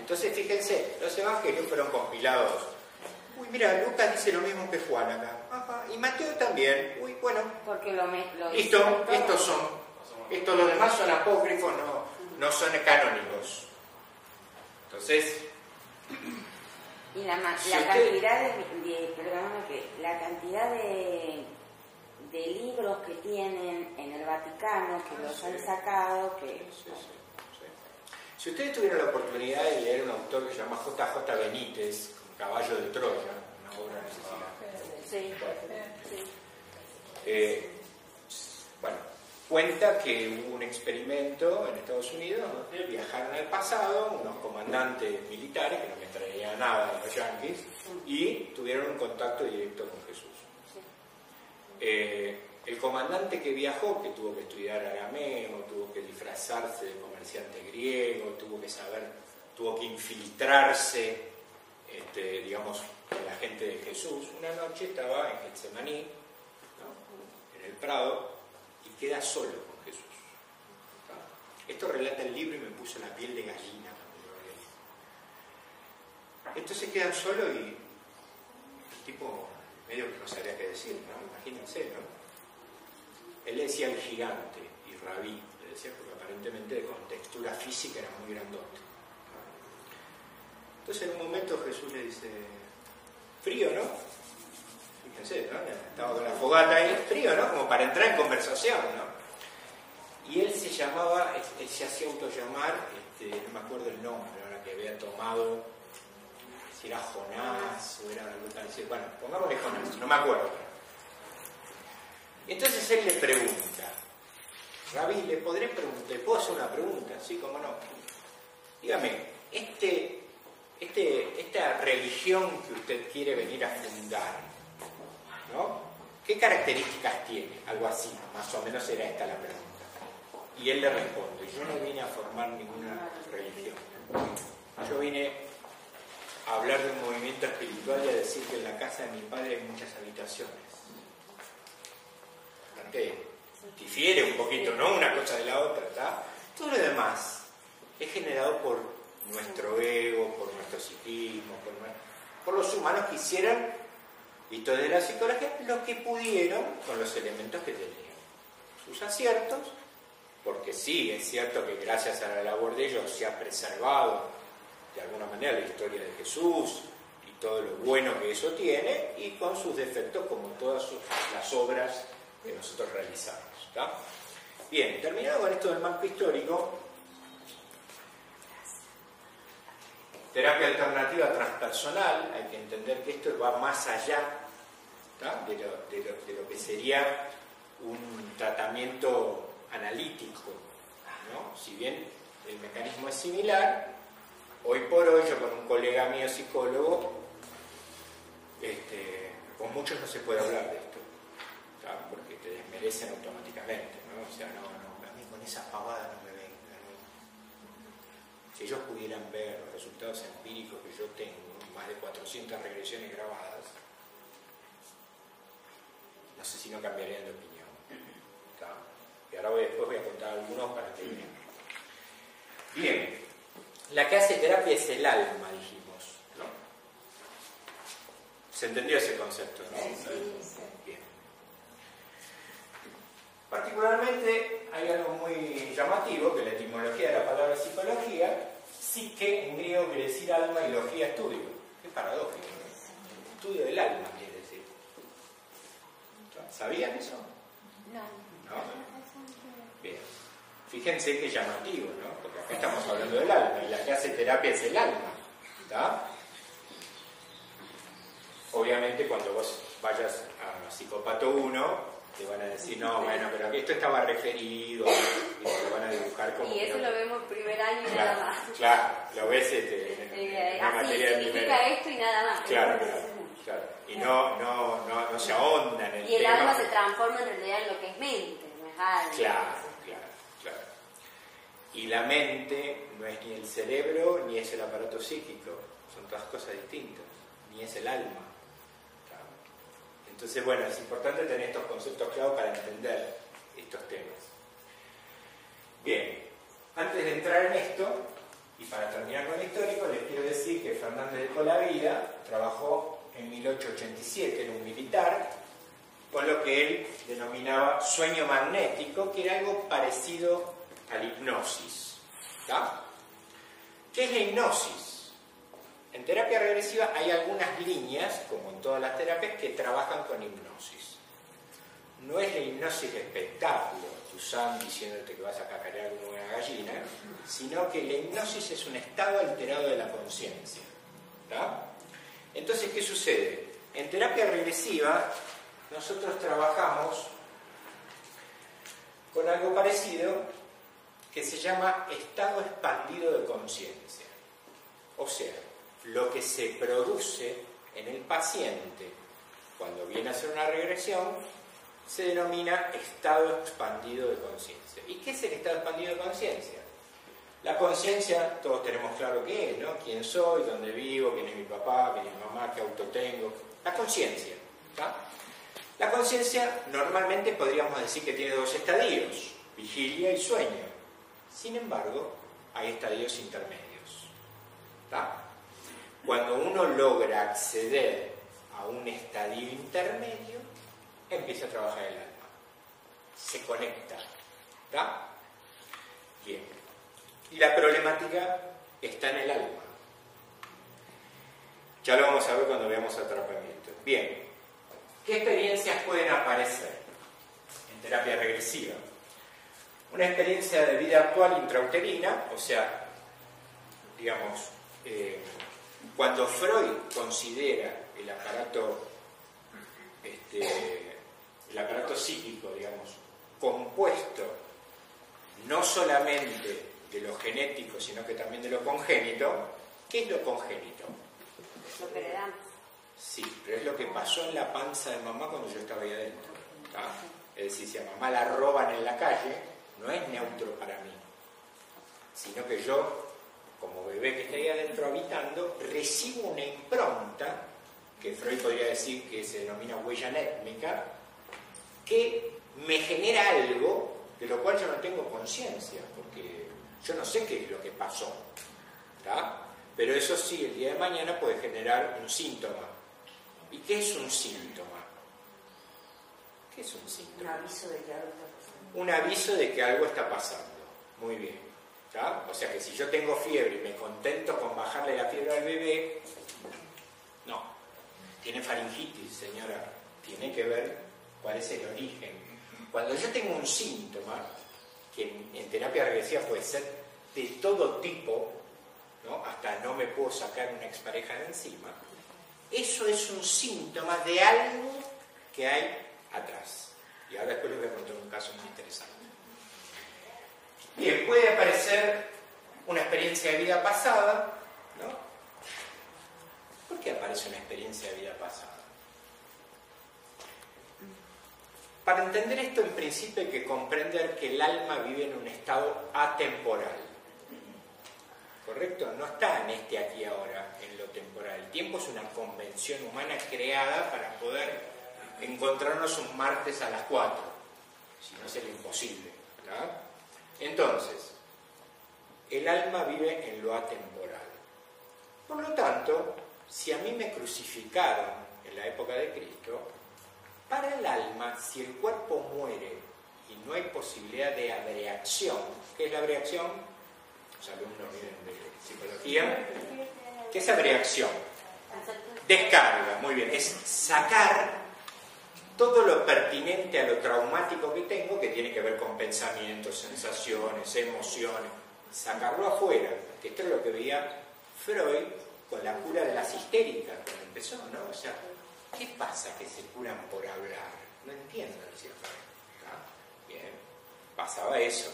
Entonces, fíjense, los evangelios fueron compilados. Uy, mira, Lucas dice lo mismo que Juan acá. Ajá, y Mateo también. Uy, bueno, Porque lo, lo Listo, estos son. Estos los demás son apócrifos, no, no son canónicos. Entonces, Y la, Si usted- cantidad de, de- perdóname que la cantidad de, de libros que tienen en el Vaticano que los han sacado que sí, sí, sí. si ustedes tuvieron la oportunidad de leer un autor que se llama J.J. Benítez, Caballo de Troya, una obra necesaria. sí, sí. Eh, bueno, cuenta que hubo un experimento en Estados Unidos donde viajaron al pasado unos comandantes militares que no me traía nada de los yanquis y tuvieron un contacto directo con Jesús. Eh, el comandante que viajó, que tuvo que estudiar arameo, tuvo que disfrazarse de comerciante griego, tuvo que saber, tuvo que infiltrarse, este, digamos, la gente de Jesús, una noche estaba en Getsemaní, ¿no? en el Prado, y queda solo con Jesús. Esto relata el libro y me puso la piel de gallina cuando lo leí. Entonces quedan solo y el tipo medio que no sabía qué decir, ¿no? Imagínense, ¿no? Él le decía el gigante y rabí, le decía porque aparentemente con textura física era muy grandote. Entonces en un momento Jesús le dice, frío, ¿no? Fíjense, ¿no? Estaba con la fogata ahí, frío, ¿no? Como para entrar en conversación, ¿no? Y él se llamaba, él se hacía autollamar, este, no me acuerdo el nombre, ahora que había tomado, si era Jonás o era algo tal, bueno, pongámosle Jonás, no me acuerdo. Entonces él le pregunta, Rabí, ¿le podré preguntar? ¿Le puedo hacer una pregunta? Sí, cómo no. Dígame, este, este, esta religión que usted quiere venir a fundar, ¿no? ¿Qué características tiene? Algo así, más o menos era esta la pregunta. Y él le responde, yo no vine a formar ninguna religión. Yo vine a hablar de un movimiento espiritual y a decir que en la casa de mi padre hay muchas habitaciones difiere un poquito, ¿no? Una cosa de la otra, ¿está? Todo lo demás es generado por nuestro ego, por nuestro psiquismo, por, los humanos que hicieron, visto de la psicología, lo que pudieron con los elementos que tenían. Sus aciertos, porque sí, es cierto que gracias a la labor de ellos se ha preservado de alguna manera la historia de Jesús y todo lo bueno que eso tiene, y con sus defectos como todas las obras que nosotros realizamos. Bien, terminado con esto del marco histórico, terapia alternativa transpersonal, hay que entender que esto va más allá de lo, que sería un tratamiento analítico. Si bien el mecanismo es similar, hoy por hoy yo con un colega mío psicólogo, este, con muchos no se puede hablar de esto porque te desmerecen automáticamente, ¿no? O sea, no, no, a mí con esa pavada no me. Si ellos pudieran ver los resultados empíricos que yo tengo, más de 400 regresiones grabadas, no sé si no cambiarían de opinión. Y ahora voy, después voy a contar algunos para que vean. Bien, la que hace terapia es el alma, dijimos. ¿no? ¿Se entendió ese concepto? ¿no? Particularmente hay algo muy llamativo, que la etimología de la palabra psicología, psique en griego quiere decir alma y logía estudio. Qué paradójico. Estudio del alma quiere decir. ¿Sabían eso? No. ¿No? Bien. Fíjense qué llamativo, ¿no? Porque acá estamos hablando del alma y la que hace terapia es el alma. ¿Está? Obviamente cuando vos vayas a psicópato 1, te van a decir, no, bueno, pero esto estaba referido, y te lo van a dibujar como... Y eso lo vemos primer año y nada más. Claro, lo ves este, en, eh, así, materia significa esto y nada más. Claro, claro, claro. Y no, no, no, no se ahonda en el Y el tema. alma se transforma en realidad en lo que es mente, no es alma. Claro, claro, claro. Y la mente no es ni el cerebro ni es el aparato psíquico, son todas cosas distintas, ni es el alma. Entonces, bueno, es importante tener estos conceptos claros para entender estos temas. Bien, antes de entrar en esto, y para terminar con el histórico, les quiero decir que Fernández de Colavida trabajó en 1887, era un militar, con lo que él denominaba sueño magnético, que era algo parecido a la hipnosis. ¿Qué es la hipnosis? En terapia regresiva hay algunas líneas, como en todas las terapias, que trabajan con hipnosis. No es la hipnosis de espectáculo, Susan diciéndote que vas a cacarear como una gallina, sino que la hipnosis es un estado alterado de la conciencia. Entonces, ¿qué sucede? En terapia regresiva nosotros trabajamos con algo parecido que se llama estado expandido de conciencia. O sea, lo que se produce en el paciente cuando viene a hacer una regresión se denomina estado expandido de conciencia. ¿Y qué es el estado expandido de conciencia? La conciencia, todos tenemos claro qué es, ¿no? ¿Quién soy? ¿Dónde vivo? ¿Quién es mi papá? ¿Quién es mi mamá? ¿Qué auto tengo? La conciencia. La conciencia normalmente podríamos decir que tiene dos estadios, vigilia y sueño. Sin embargo, hay estadios intermedios. Cuando uno logra acceder a un estadio intermedio, empieza a trabajar el alma. Se conecta. Bien. Y la problemática está en el alma. Ya lo vamos a ver cuando veamos atrapamiento. Bien. ¿Qué experiencias pueden aparecer en terapia regresiva? Una experiencia de vida actual intrauterina, o sea, digamos, eh, cuando Freud considera el aparato, este, el aparato psíquico, digamos, compuesto no solamente de lo genético, sino que también de lo congénito, ¿qué es lo congénito? Lo que heredamos. Sí, pero es lo que pasó en la panza de mamá cuando yo estaba ahí adentro. Es decir, si a mamá la roban en la calle, no es neutro para mí, sino que yo, como bebé que está ahí adentro habitando, recibo una impronta, que Freud podría decir que se denomina huella étnica, que me genera algo de lo cual yo no tengo conciencia, porque yo no sé qué es lo que pasó. Pero eso sí, el día de mañana puede generar un síntoma. ¿Y qué es un síntoma? ¿Qué es un síntoma? Un aviso de que algo está pasando. Un aviso de que algo está pasando. Muy bien. O sea que si yo tengo fiebre y me contento con bajarle la fiebre al bebé, no. Tiene faringitis, señora. Tiene que ver cuál es el origen. Cuando yo tengo un síntoma, que en, terapia regresiva puede ser de todo tipo, ¿no? hasta no me puedo sacar una expareja de encima, eso es un síntoma de algo que hay atrás. Y ahora después les voy a contar un caso muy interesante. Bien, puede aparecer una experiencia de vida pasada, ¿no? ¿Por qué aparece una experiencia de vida pasada? Para entender esto, en principio hay que comprender que el alma vive en un estado atemporal. ¿Correcto? No está en este aquí ahora, en lo temporal. El tiempo es una convención humana creada para poder encontrarnos un martes a las 4. Si no sería imposible. ¿verdad? Entonces, el alma vive en lo atemporal. Por lo tanto, si a mí me crucificaron en la época de Cristo, para el alma, si el cuerpo muere y no hay posibilidad de abreacción, ¿qué es la abreacción? Los alumnos vienen de psicología. ¿Qué es abreacción? Descarga, muy bien. Es sacar todo lo pertinente a lo traumático que tengo, que tiene que ver con pensamientos, sensaciones, emociones, sacarlo afuera, que esto es lo que veía Freud con la cura de las histéricas, cuando empezó, ¿no? O sea, ¿qué pasa que se curan por hablar? No entiendo, decía Freud. Bien, pasaba eso.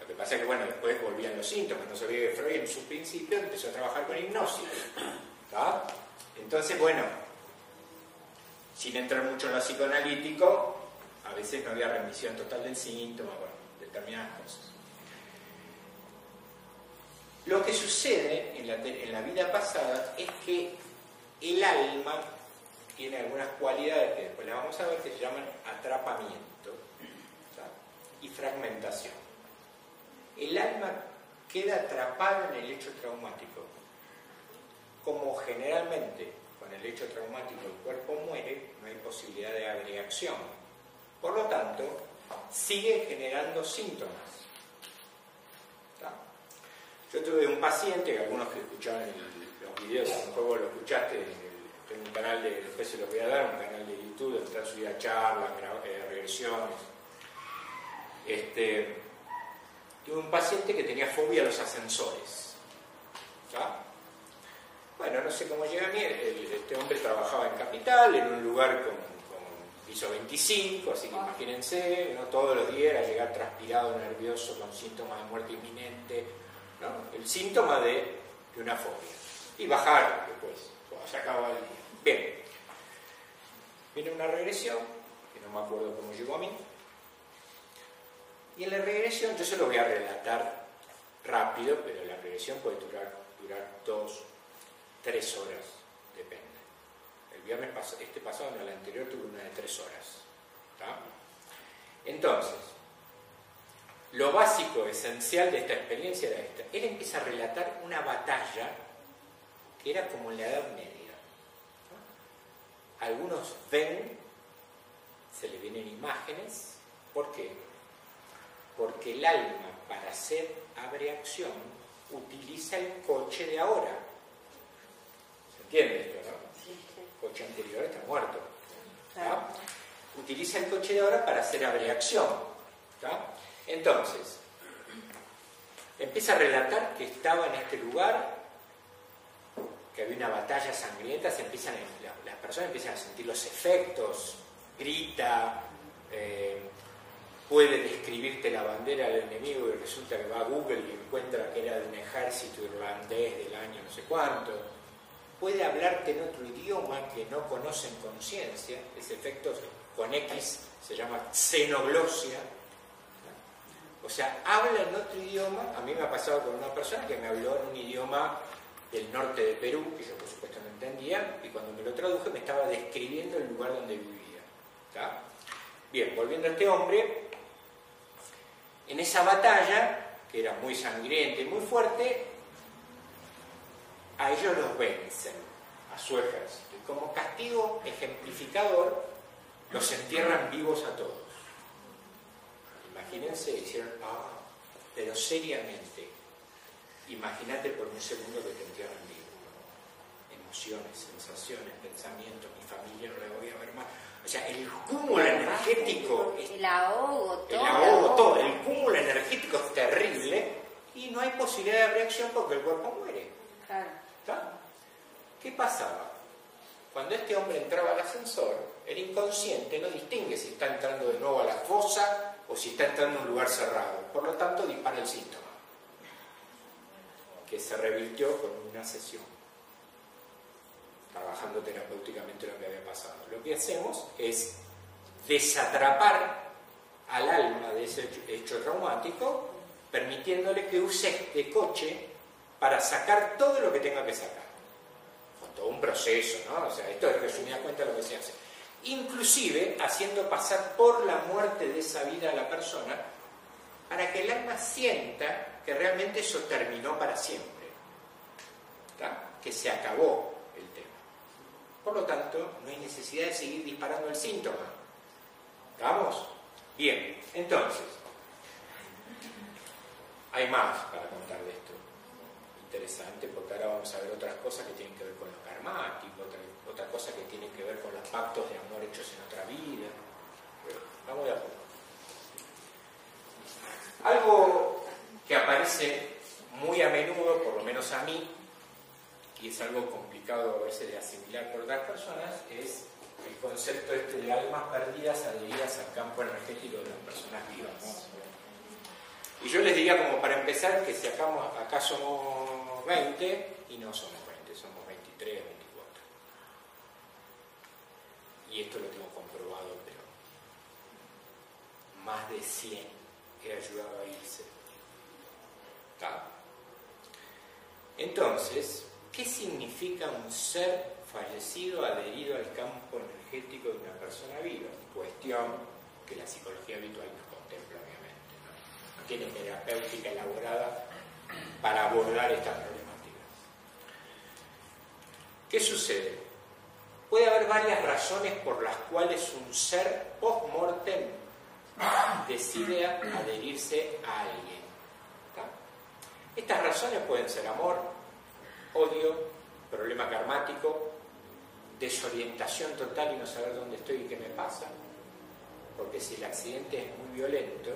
Lo que pasa es que, bueno, después volvían los síntomas, no olvide que Freud en su principio empezó a trabajar con hipnosis. Entonces, bueno, sin entrar mucho en lo psicoanalítico, a veces no había remisión total del síntoma, bueno, determinadas cosas. Lo que sucede en la, vida pasada es que el alma tiene algunas cualidades que después las vamos a ver que se llaman atrapamiento y fragmentación. El alma queda atrapada en el hecho traumático. Como generalmente con el hecho traumático el cuerpo muere, no hay posibilidad de agregación. Por lo tanto, sigue generando síntomas. Yo tuve un paciente, que algunos que escuchaban los videos, lo mejor lo escuchaste, en un canal de, después se los voy a dar, un canal de YouTube donde están subidas charlas, eh, regresiones. Este, tuve un paciente que tenía fobia a los ascensores. Bueno, no sé cómo llega a mí, este hombre trabajaba en Capital, en un lugar con, Piso 25, así que Ah. imagínense, ¿no? todos los días era llegar transpirado, nervioso, con síntomas de muerte inminente, ¿no? el síntoma de, de una fobia. Y bajar después, cuando se acaba el día. Bien, viene una regresión, que no me acuerdo cómo llegó a mí, y en la regresión, yo se lo voy a relatar rápido, pero la regresión puede durar, durar dos, tres horas, depende. El viernes este pasado, no el anterior, tuve una de tres horas. Entonces, lo básico, esencial de esta experiencia era esta. Él empieza a relatar una batalla que era como en la Edad Media. ¿no? Algunos ven, se le vienen imágenes, ¿por qué? Porque el alma para hacer abreacción utiliza el coche de ahora. ¿Se entiende esto, no? El coche anterior está muerto. Utiliza el coche de ahora para hacer abreacción. Entonces, empieza a relatar que estaba en este lugar, que había una batalla sangrienta, se empiezan, las personas empiezan a sentir los efectos, grita, eh, puede describirte la bandera del enemigo y resulta que va a Google y encuentra que era de un ejército irlandés del año no sé cuánto. Puede hablarte en otro idioma que no conocen conciencia, ese efecto con X se llama xenoglosia. O sea, habla en otro idioma. A mí me ha pasado con una persona que me habló en un idioma del norte de Perú, que yo por supuesto no entendía, y cuando me lo traduje me estaba describiendo el lugar donde vivía. Bien, volviendo a este hombre, en esa batalla, que era muy sangrienta y muy fuerte, a ellos los vencen, a su ejército. Y como castigo ejemplificador, los entierran vivos a todos. Imagínense, hicieron, ah, pero seriamente, imagínate por un segundo que te entierran vivo. Emociones, sensaciones, pensamientos, mi familia no la voy a ver más. O sea, el cúmulo energético es El ahogo, todo. el ahogo, todo, el cúmulo energético es terrible y no hay posibilidad de reacción porque el cuerpo muere. Claro. ¿Qué pasaba? Cuando este hombre entraba al ascensor, el inconsciente no distingue si está entrando de nuevo a la fosa o si está entrando a un lugar cerrado. Por lo tanto, dispara el síntoma, que se revirtió con una sesión, trabajando terapéuticamente lo que había pasado. Lo que hacemos es desatrapar al alma de ese hecho traumático, permitiéndole que use este coche para sacar todo lo que tenga que sacar. Un proceso, ¿no? O sea, esto es resumida cuenta lo que se hace. Inclusive haciendo pasar por la muerte de esa vida a la persona para que el alma sienta que realmente eso terminó para siempre. ¿Está? Que se acabó el tema. Por lo tanto, no hay necesidad de seguir disparando el síntoma. ¿Vamos? Bien, entonces, hay más para contar de esto. Interesante, porque ahora vamos a ver otras cosas que tienen que ver con otra, cosa que tiene que ver con los pactos de amor hechos en otra vida. Pero vamos de a poco. Algo que aparece muy a menudo, por lo menos a mí, y es algo complicado a veces de asimilar por otras personas, es el concepto este de almas perdidas adheridas al campo energético de las personas vivas. Y yo les diría como para empezar que si acá, acá somos 20 y no somos 20, somos 23, 24. Y esto lo tengo comprobado, pero más de 100 he ayudado a irse. Entonces, ¿qué significa un ser fallecido adherido al campo energético de una persona viva? Cuestión que la psicología habitual nos contempla, obviamente. ¿no? Tiene terapéutica elaborada para abordar estas problemáticas. ¿Qué sucede? Puede haber varias razones por las cuales un ser post-mortem decide adherirse a alguien. Estas razones pueden ser amor, odio, problema karmático, desorientación total y no saber dónde estoy y qué me pasa. Porque si el accidente es muy violento,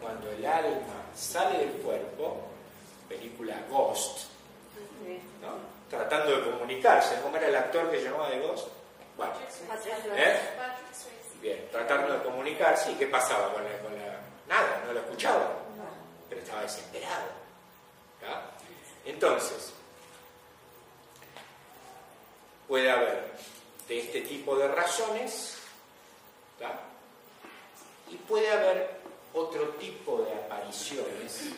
cuando el alma sale del cuerpo, película Ghost, ¿no? Tratando de comunicarse, ¿cómo era el actor que llamaba de Ghost? Bueno, Patrick ¿eh? Bien, tratando de comunicar, sí, ¿qué pasaba con la, con la- Nada, no lo escuchaba, pero estaba desesperado. ¿tá? Entonces, puede haber de este tipo de razones, ¿tá? y puede haber otro tipo de apariciones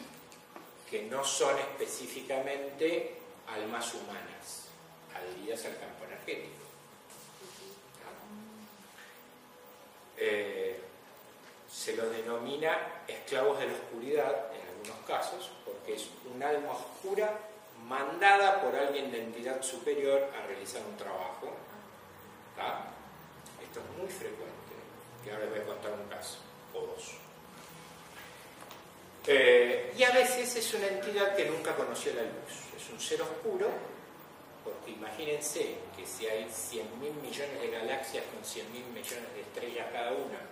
que no son específicamente almas humanas, adheridas al campo energético. Eh, se los denomina esclavos de la oscuridad en algunos casos, porque es un alma oscura mandada por alguien de entidad superior a realizar un trabajo. ¿tá? Esto es muy frecuente, que ahora les voy a contar un caso, o dos. Eh, y a veces es una entidad que nunca conoció la luz, es un ser oscuro, porque imagínense que si hay 100 mil millones de galaxias con 100 mil millones de estrellas cada una,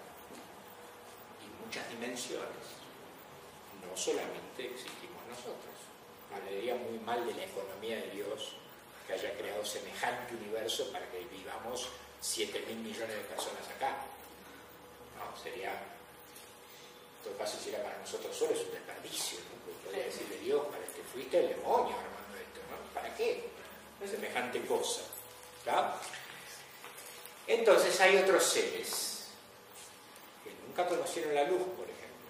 y muchas dimensiones, no solamente existimos nosotros. Hablaría muy mal de la economía de Dios que haya creado semejante universo para que vivamos 7 mil millones de personas acá. No, sería, todo caso, si era para nosotros solo, es un desperdicio. ¿no? Porque podría decirle Dios, para que fuiste el demonio armando esto, ¿no? ¿Para qué? Semejante cosa. ¿tá? Entonces hay otros seres que nunca conocieron la luz, por ejemplo,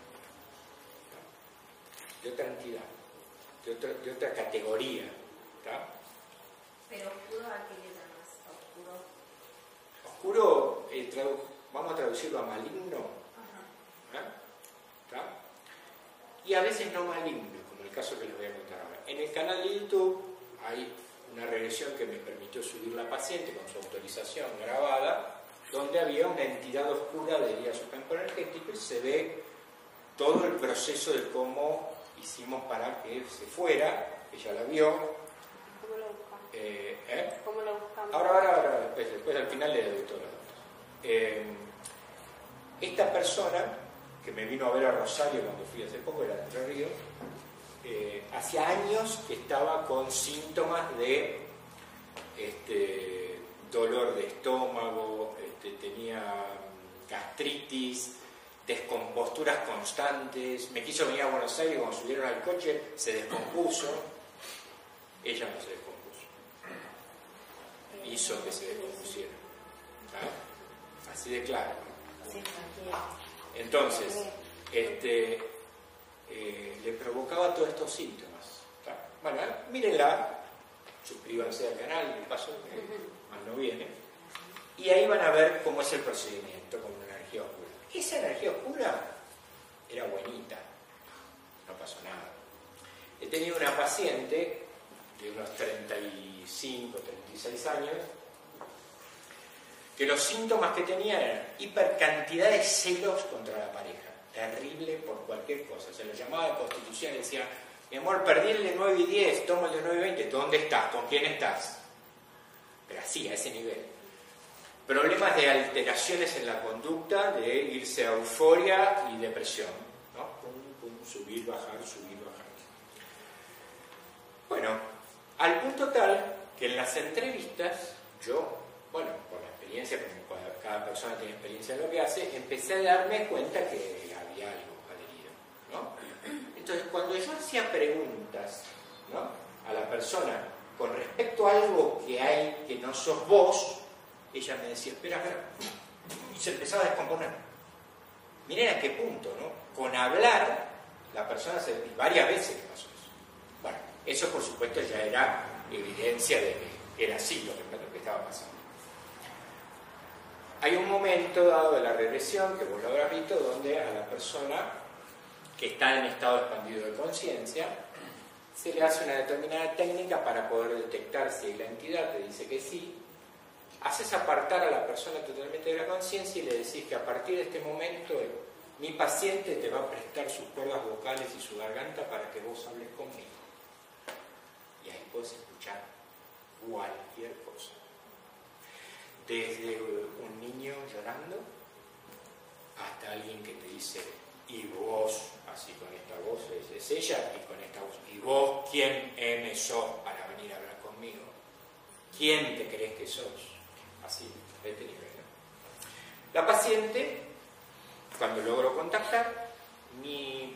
¿tá? de otra entidad, de otra, de otra categoría. ¿tá? Pero oscuro a qué le llamas? Oscuro. Oscuro, eh, vamos a traducirlo a maligno, Ajá. ¿eh? ¿Tá? y a veces no maligno, como el caso que les voy a contar ahora. En el canal de YouTube hay una regresión que me permitió subir la paciente con su autorización grabada, donde había una entidad oscura de a su campo energético y se ve todo el proceso de cómo hicimos para que se fuera, ella la vio. ¿Cómo buscamos? eh, ¿eh? ¿Cómo lo buscamos? Ahora, ahora, ahora, después, después al final le doy todos los datos. Eh, esta persona que me vino a ver a Rosario cuando fui hace poco, era de Entre Ríos, eh, hacía años que estaba con síntomas de este, dolor de estómago, este, tenía gastritis, descomposturas constantes, me quiso venir a Buenos Aires, cuando subieron al coche se descompuso, ella no se descompuso hizo que se descompusiera. ¿tá? Así de claro. Entonces, este, eh, le provocaba todos estos síntomas. Bueno, eh, mírenla, suscríbanse al canal, de paso, que más no viene, y ahí van a ver cómo es el procedimiento con una energía oscura. Esa energía oscura era buenita, no pasó nada. He tenido una paciente de unos 35, 36 años, que los síntomas que tenía eran hipercantidad de celos contra la pareja, terrible por cualquier cosa. Se lo llamaba de constitución y decía, mi amor, perdí el de 9 y 10, toma el de 9 y 20, ¿dónde estás? ¿Con quién estás? Pero así, a ese nivel. Problemas de alteraciones en la conducta, de irse a euforia y depresión. ¿no? Pum, pum, subir, bajar, subir, bajar. Bueno, al punto tal que en las entrevistas, yo, bueno, experiencia, cada- persona tiene experiencia en lo que hace, empecé a darme cuenta que había algo adherido, ¿no? Entonces, cuando yo hacía preguntas, ¿no? A la persona con respecto a algo que hay que no sos vos, ella me decía, espera, espera, y se empezaba a descomponer. Miren a qué punto, ¿no? Con hablar, la persona se... varias veces me pasó eso. Bueno, eso por supuesto ya era evidencia de que era así que, lo que estaba pasando. Hay un momento dado de la regresión, que vos lo habrás visto, donde a la persona que está en estado expandido de conciencia, se le hace una determinada técnica para poder detectar si la entidad te dice que sí, haces apartar a la persona totalmente de la conciencia y le decís que a partir de este momento mi paciente te va a prestar sus cuerdas vocales y su garganta para que vos hables conmigo. Y ahí puedes escuchar cualquier cosa. Desde un niño llorando hasta alguien que te dice, y vos, así con esta voz, es, ella, y con esta voz, y vos, ¿quién M sos para venir a hablar conmigo? ¿Quién te crees que sos? Así, de este nivel. La paciente, cuando logró contactar, mi,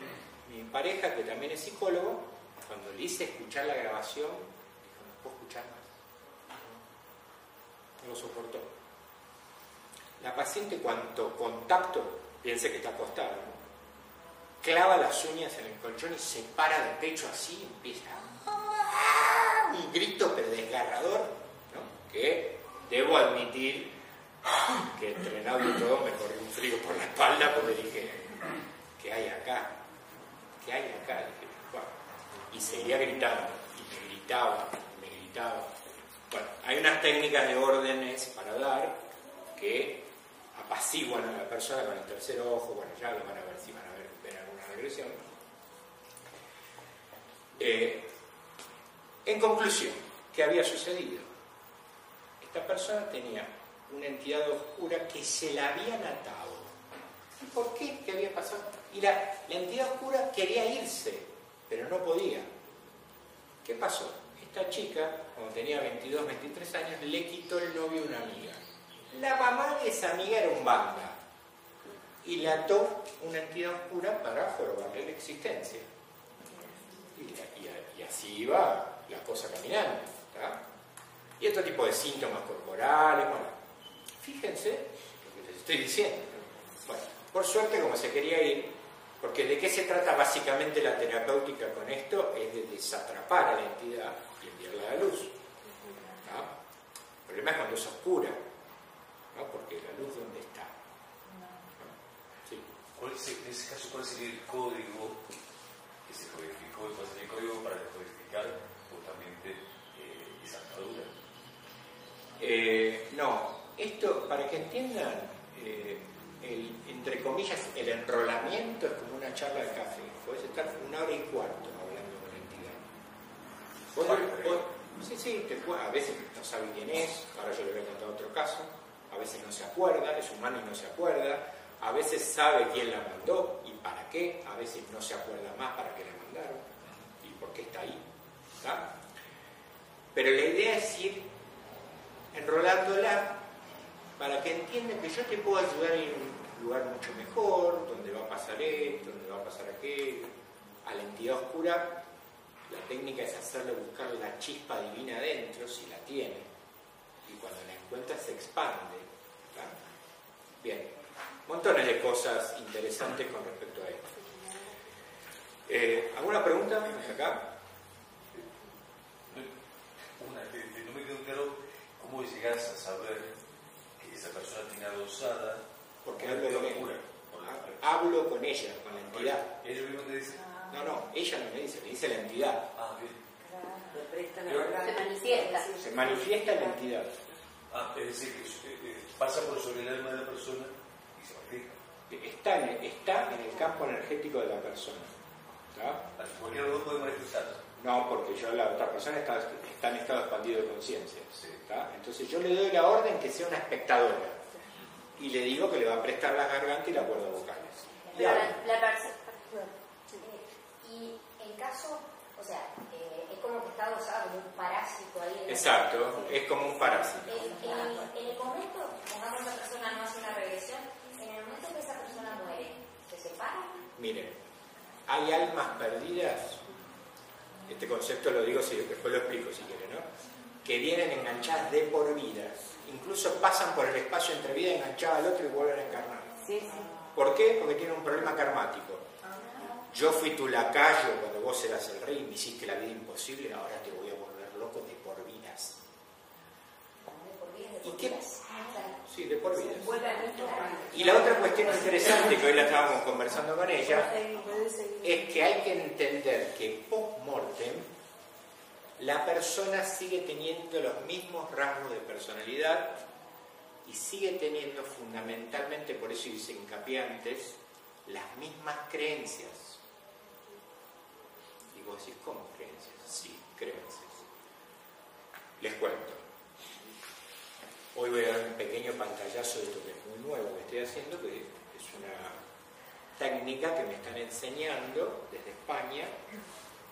mi pareja, que también es psicólogo, cuando le hice escuchar la grabación, dijo, no puedo escuchar más. No lo soportó. La paciente, cuanto contacto, piense que está acostada, ¿no? clava las uñas en el colchón y se para de pecho así y empieza un grito pero desgarrador, ¿no? que debo admitir que entrenado y todo me corrió un frío por la espalda porque dije, ¿qué hay acá? ¿Qué hay acá? "Bueno". y seguía gritando, y me gritaba, y me gritaba. Bueno, hay unas técnicas de órdenes para dar que apaciguan a la persona con el tercer ojo, bueno, ya lo van a ver si van a ver, ver alguna regresión. Eh, en conclusión, ¿qué había sucedido? Esta persona tenía una entidad oscura que se la habían atado. ¿Y por qué? ¿Qué había pasado? Y la, la entidad oscura quería irse, pero no podía. ¿Qué pasó? Esta chica, cuando tenía 22, 23 años, le quitó el novio a una amiga. La mamá de esa amiga era un banda y le ató una entidad oscura para jorobarle la existencia. Y, así iba la cosa caminando. ¿tá? Y otro tipo de síntomas corporales, bueno, fíjense lo que les estoy diciendo. Bueno, por suerte, como se quería ir, porque de qué se trata básicamente la terapéutica con esto, es de desatrapar a la entidad y enviarla a la luz. ¿tá? El problema es cuando es oscura, ¿no? porque la luz, ¿dónde está? ¿No? Sí. ¿Cuál es- en ese caso, ¿cuál sería el código que se codificó? ¿Cuál sería el código para descodificar justamente eh, esa atadura? Eh, no, esto, para que entiendan, eh, el, entre comillas, el enrolamiento es como una charla de café. Puedes estar una hora y cuarto hablando con la entidad. Vos- Vale, vos- sí, sí, te a veces no sabe quién es, ahora yo le voy a contar otro caso, a veces no se acuerda, es humano y no se acuerda, a veces sabe quién la mandó y para qué, a veces no se acuerda más para qué la mandaron y por qué está ahí. ¿tá? Pero la idea es ir enrolándola para que entienda que yo te puedo ayudar a un lugar mucho mejor, donde va a pasar esto, donde va a pasar aquello. A la entidad oscura, la técnica es hacerle buscar la chispa divina adentro, si la tiene. Y cuando la encuentra se expande. ¿tá? Bien, montones de cosas interesantes con respecto a esto. Eh, ¿Alguna pregunta acá? Una, que, que no me quedó claro cómo llegas a saber que esa persona tiene adosada Porque hablo con ella. Hablo con ella, con la entidad. Ellos mismos te dicen, No, no, ella no me dice, me dice la entidad. ah, bien. Le orgullo. Se manifiesta. Se manifiesta la entidad. Ah, es decir, que eh, eh, pasa por sobre el alma de la persona y se manifiesta. Está en, está en el campo energético de la persona. ¿tá? Así cualquier lado puede manifestarse. No, porque yo la otra persona está, está en estado expandido de conciencia. Sí. Entonces yo le doy la orden que sea una espectadora. Y le digo que le va a prestar la garganta y la cuerda vocales. Pero habla. la, la perce- eh, y en caso, o sea, eh, es como que está adosado como un parásito ahí. Exacto, Sí. es como un parásito. En, en- en el momento, pongamos esa persona no hace una regresión, en el momento que esa persona muere, ¿se separa? Miren, hay almas perdidas, este concepto lo digo, si después lo explico si quieren, ¿no? Que vienen enganchadas de por vida, incluso pasan por el espacio entre vida enganchada al otro y vuelven a encarnar. Sí, sí. ¿Por qué? Porque tienen un problema karmático. Yo fui tu lacayo cuando vos eras el rey me hiciste la vida imposible, ahora te voy a volver loco de por vidas. ¿Y qué? vidas. Claro. Sí, de por vidas. Y la otra cuestión interesante que hoy la estábamos conversando con ella es que hay que entender que post-mortem la persona sigue teniendo los mismos rasgos de personalidad y sigue teniendo fundamentalmente, por eso hice hincapié antes, las mismas creencias. Y vos decís, ¿cómo creencias? Sí, creencias. Les cuento. Hoy voy a dar un pequeño pantallazo de esto que es muy nuevo que estoy haciendo, que es una técnica que me están enseñando desde España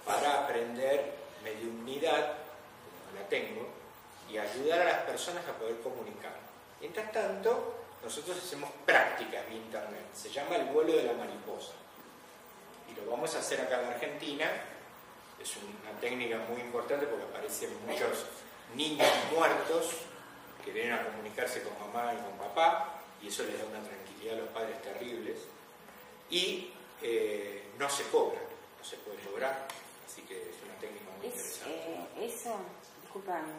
para aprender mediunidad, como la tengo, y ayudar a las personas a poder comunicar. Mientras tanto, nosotros hacemos prácticas vía internet. Se llama el vuelo de la mariposa. Y lo vamos a hacer acá en Argentina. Es una técnica muy importante porque aparecen muchos niños muertos que vienen a comunicarse con mamá y con papá y eso les da una tranquilidad a los padres terribles. Y eh, no se cobra, no se puede cobrar, así que es una técnica muy Es, interesante. eh, eso, disculpame,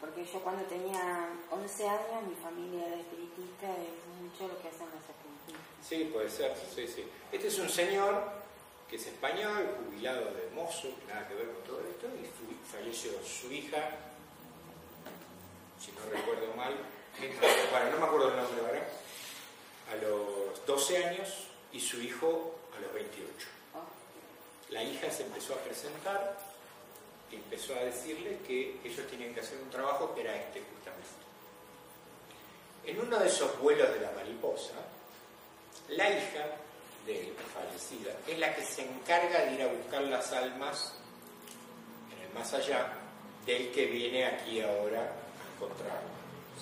porque yo cuando tenía 11 años, mi familia era espiritista, es mucho lo que hacen los espiritistas. Sí, puede ser, sí, sí. Este es un señor es español, jubilado de mozo, nada que ver con todo esto, y falleció su hija, si no recuerdo mal, bueno, no me acuerdo el nombre ahora, a los 12 años y su hijo a los 28. Oh, La hija se empezó a presentar y empezó a decirle que ellos tenían que hacer un trabajo que era este justamente. En uno de esos vuelos de la mariposa, la hija de fallecida, es la que se encarga de ir a buscar las almas en el más allá del que viene aquí ahora a encontrarlo.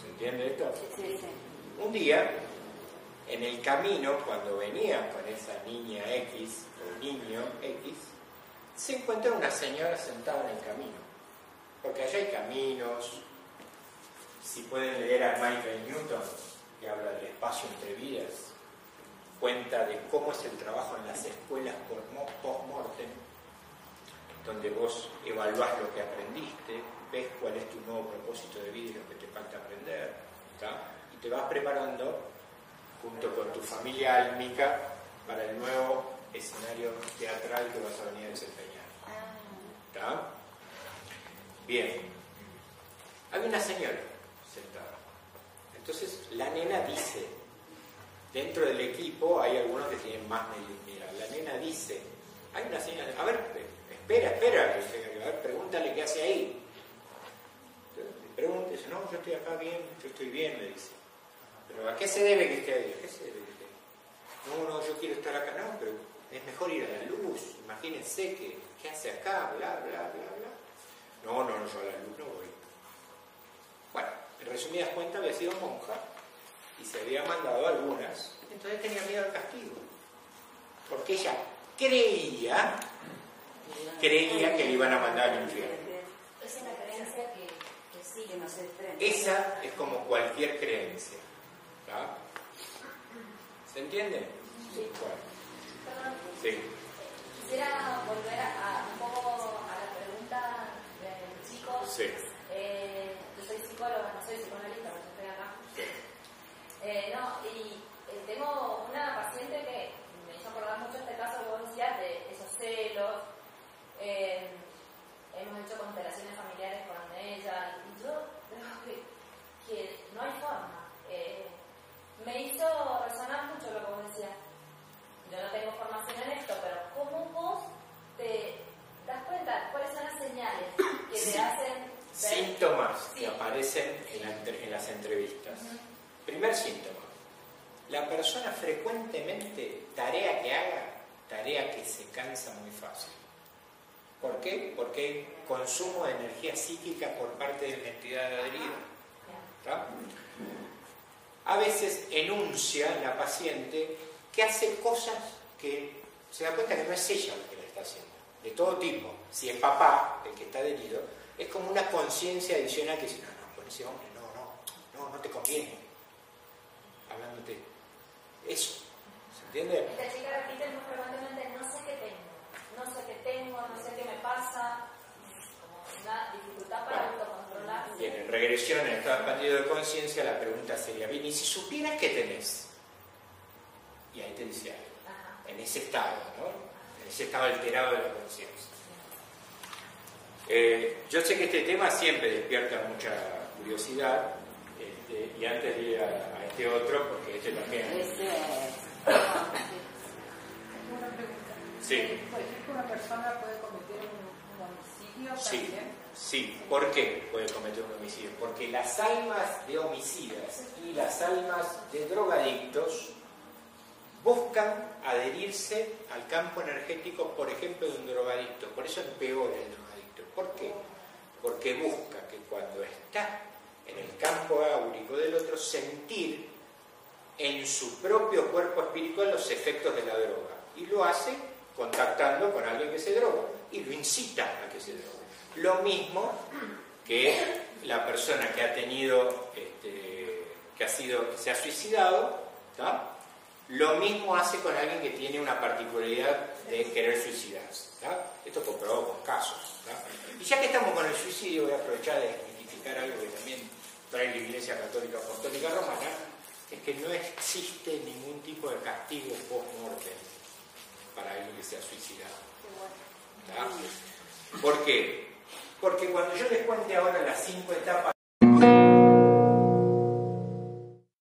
¿Se entiende esto? sí, sí. Un día, en el camino, cuando venía con esa niña X o niño X, se encuentra una señora sentada en el camino. Porque allá hay caminos. Si pueden leer a Michael Newton, que habla del espacio entre vidas, cuenta de cómo es el trabajo en las escuelas post-mortem, donde vos evaluás lo que aprendiste, ves cuál es tu nuevo propósito de vida y lo que te falta aprender, ¿tá? y te vas preparando junto con tu familia álmica para el nuevo escenario teatral que vas a venir a desempeñar. ¿tá? Bien, hay una señora sentada. Entonces la nena dice, dentro del equipo hay algunos que tienen más mediunidad. La nena dice, hay una señora, a ver, espera, espera, dice, a ver, pregúntale qué hace ahí. Entonces, pregunta, dice, no, yo estoy acá bien, yo estoy bien, le dice. Pero ¿a qué se debe que esté ahí? ¿A qué se debe que esté? No, no, yo quiero estar acá, no, pero es mejor ir a la luz, imagínense que, ¿qué hace acá? Bla, bla, bla, bla. No, no, no, yo a la luz no voy. Bueno, en resumidas cuentas había sido monja y se había mandado algunas, entonces tenía miedo al castigo. Porque ella creía, creía que le iban a mandar al infierno. Esa es la creencia que, que sí. Que no se desprende. Esa es como cualquier creencia. ¿tá? ¿Se entiende? Sí. Bueno, sí. Quisiera volver a, a un poco a la pregunta del chico. Sí. Eh, yo soy psicóloga, no soy psicoanalista, pero yo estoy acá. sí. Eh, no, y eh, tengo una paciente que me hizo acordar mucho este caso que vos decías de esos celos. Eh, hemos hecho constelaciones familiares con ella y yo creo que, que no hay forma. Eh, me hizo resonar mucho lo que vos decías. Yo no tengo formación en esto, pero ¿cómo vos te das cuenta cuáles son las señales que Sí. te hacen ver? Síntomas Sí. que aparecen en, la en las entrevistas. Primer síntoma. La persona frecuentemente, tarea que haga, tarea que se cansa muy fácil. ¿Por qué? Porque hay consumo de energía psíquica por parte de la entidad adherida. A veces enuncia la paciente que hace cosas que se da cuenta que no es ella la que la está haciendo, de todo tipo. Si es papá, el que está adherido, es como una conciencia adicional que dice, no, no, con ese hombre, no, no, no, no te conviene. Eso. ¿Se entiende? Esta chica repite muy frecuentemente, no sé qué tengo, no sé qué tengo, no sé qué me pasa, como una dificultad para autocontrolarse. Bien, en regresión, en estado expandido de conciencia, la pregunta sería, bien, ¿y si supieras qué tenés? Y ahí te dice algo. Ajá. en ese estado, ¿no? en ese estado alterado de la conciencia. Eh, yo sé que este tema siempre despierta mucha curiosidad, este, y antes de ir a este otro, porque este también... ese es. Una pregunta. Sí. Por ejemplo, una persona puede cometer un, un homicidio Sí, también. sí. ¿Por qué puede cometer un homicidio? Porque las almas de homicidas y las almas de drogadictos buscan adherirse al campo energético, por ejemplo, de un drogadicto. Por eso empeora el drogadicto. ¿Por qué? Porque busca que cuando está en el campo áurico del otro, sentir en su propio cuerpo espiritual los efectos de la droga. Y lo hace contactando con alguien que se droga y lo incita a que se drogue. Lo mismo que la persona que ha tenido, este, que ha sido, que se ha suicidado, ¿tá? lo mismo hace con alguien que tiene una particularidad de querer suicidarse. ¿tá? Esto comprobado con casos. ¿tá? Y ya que estamos con el suicidio, voy a aprovechar de desmitificar algo que también trae la Iglesia Católica Apostólica Romana, es que no existe ningún tipo de castigo post-mortem para alguien que se ha suicidado. ¿Por qué? Porque cuando yo les cuente ahora las cinco etapas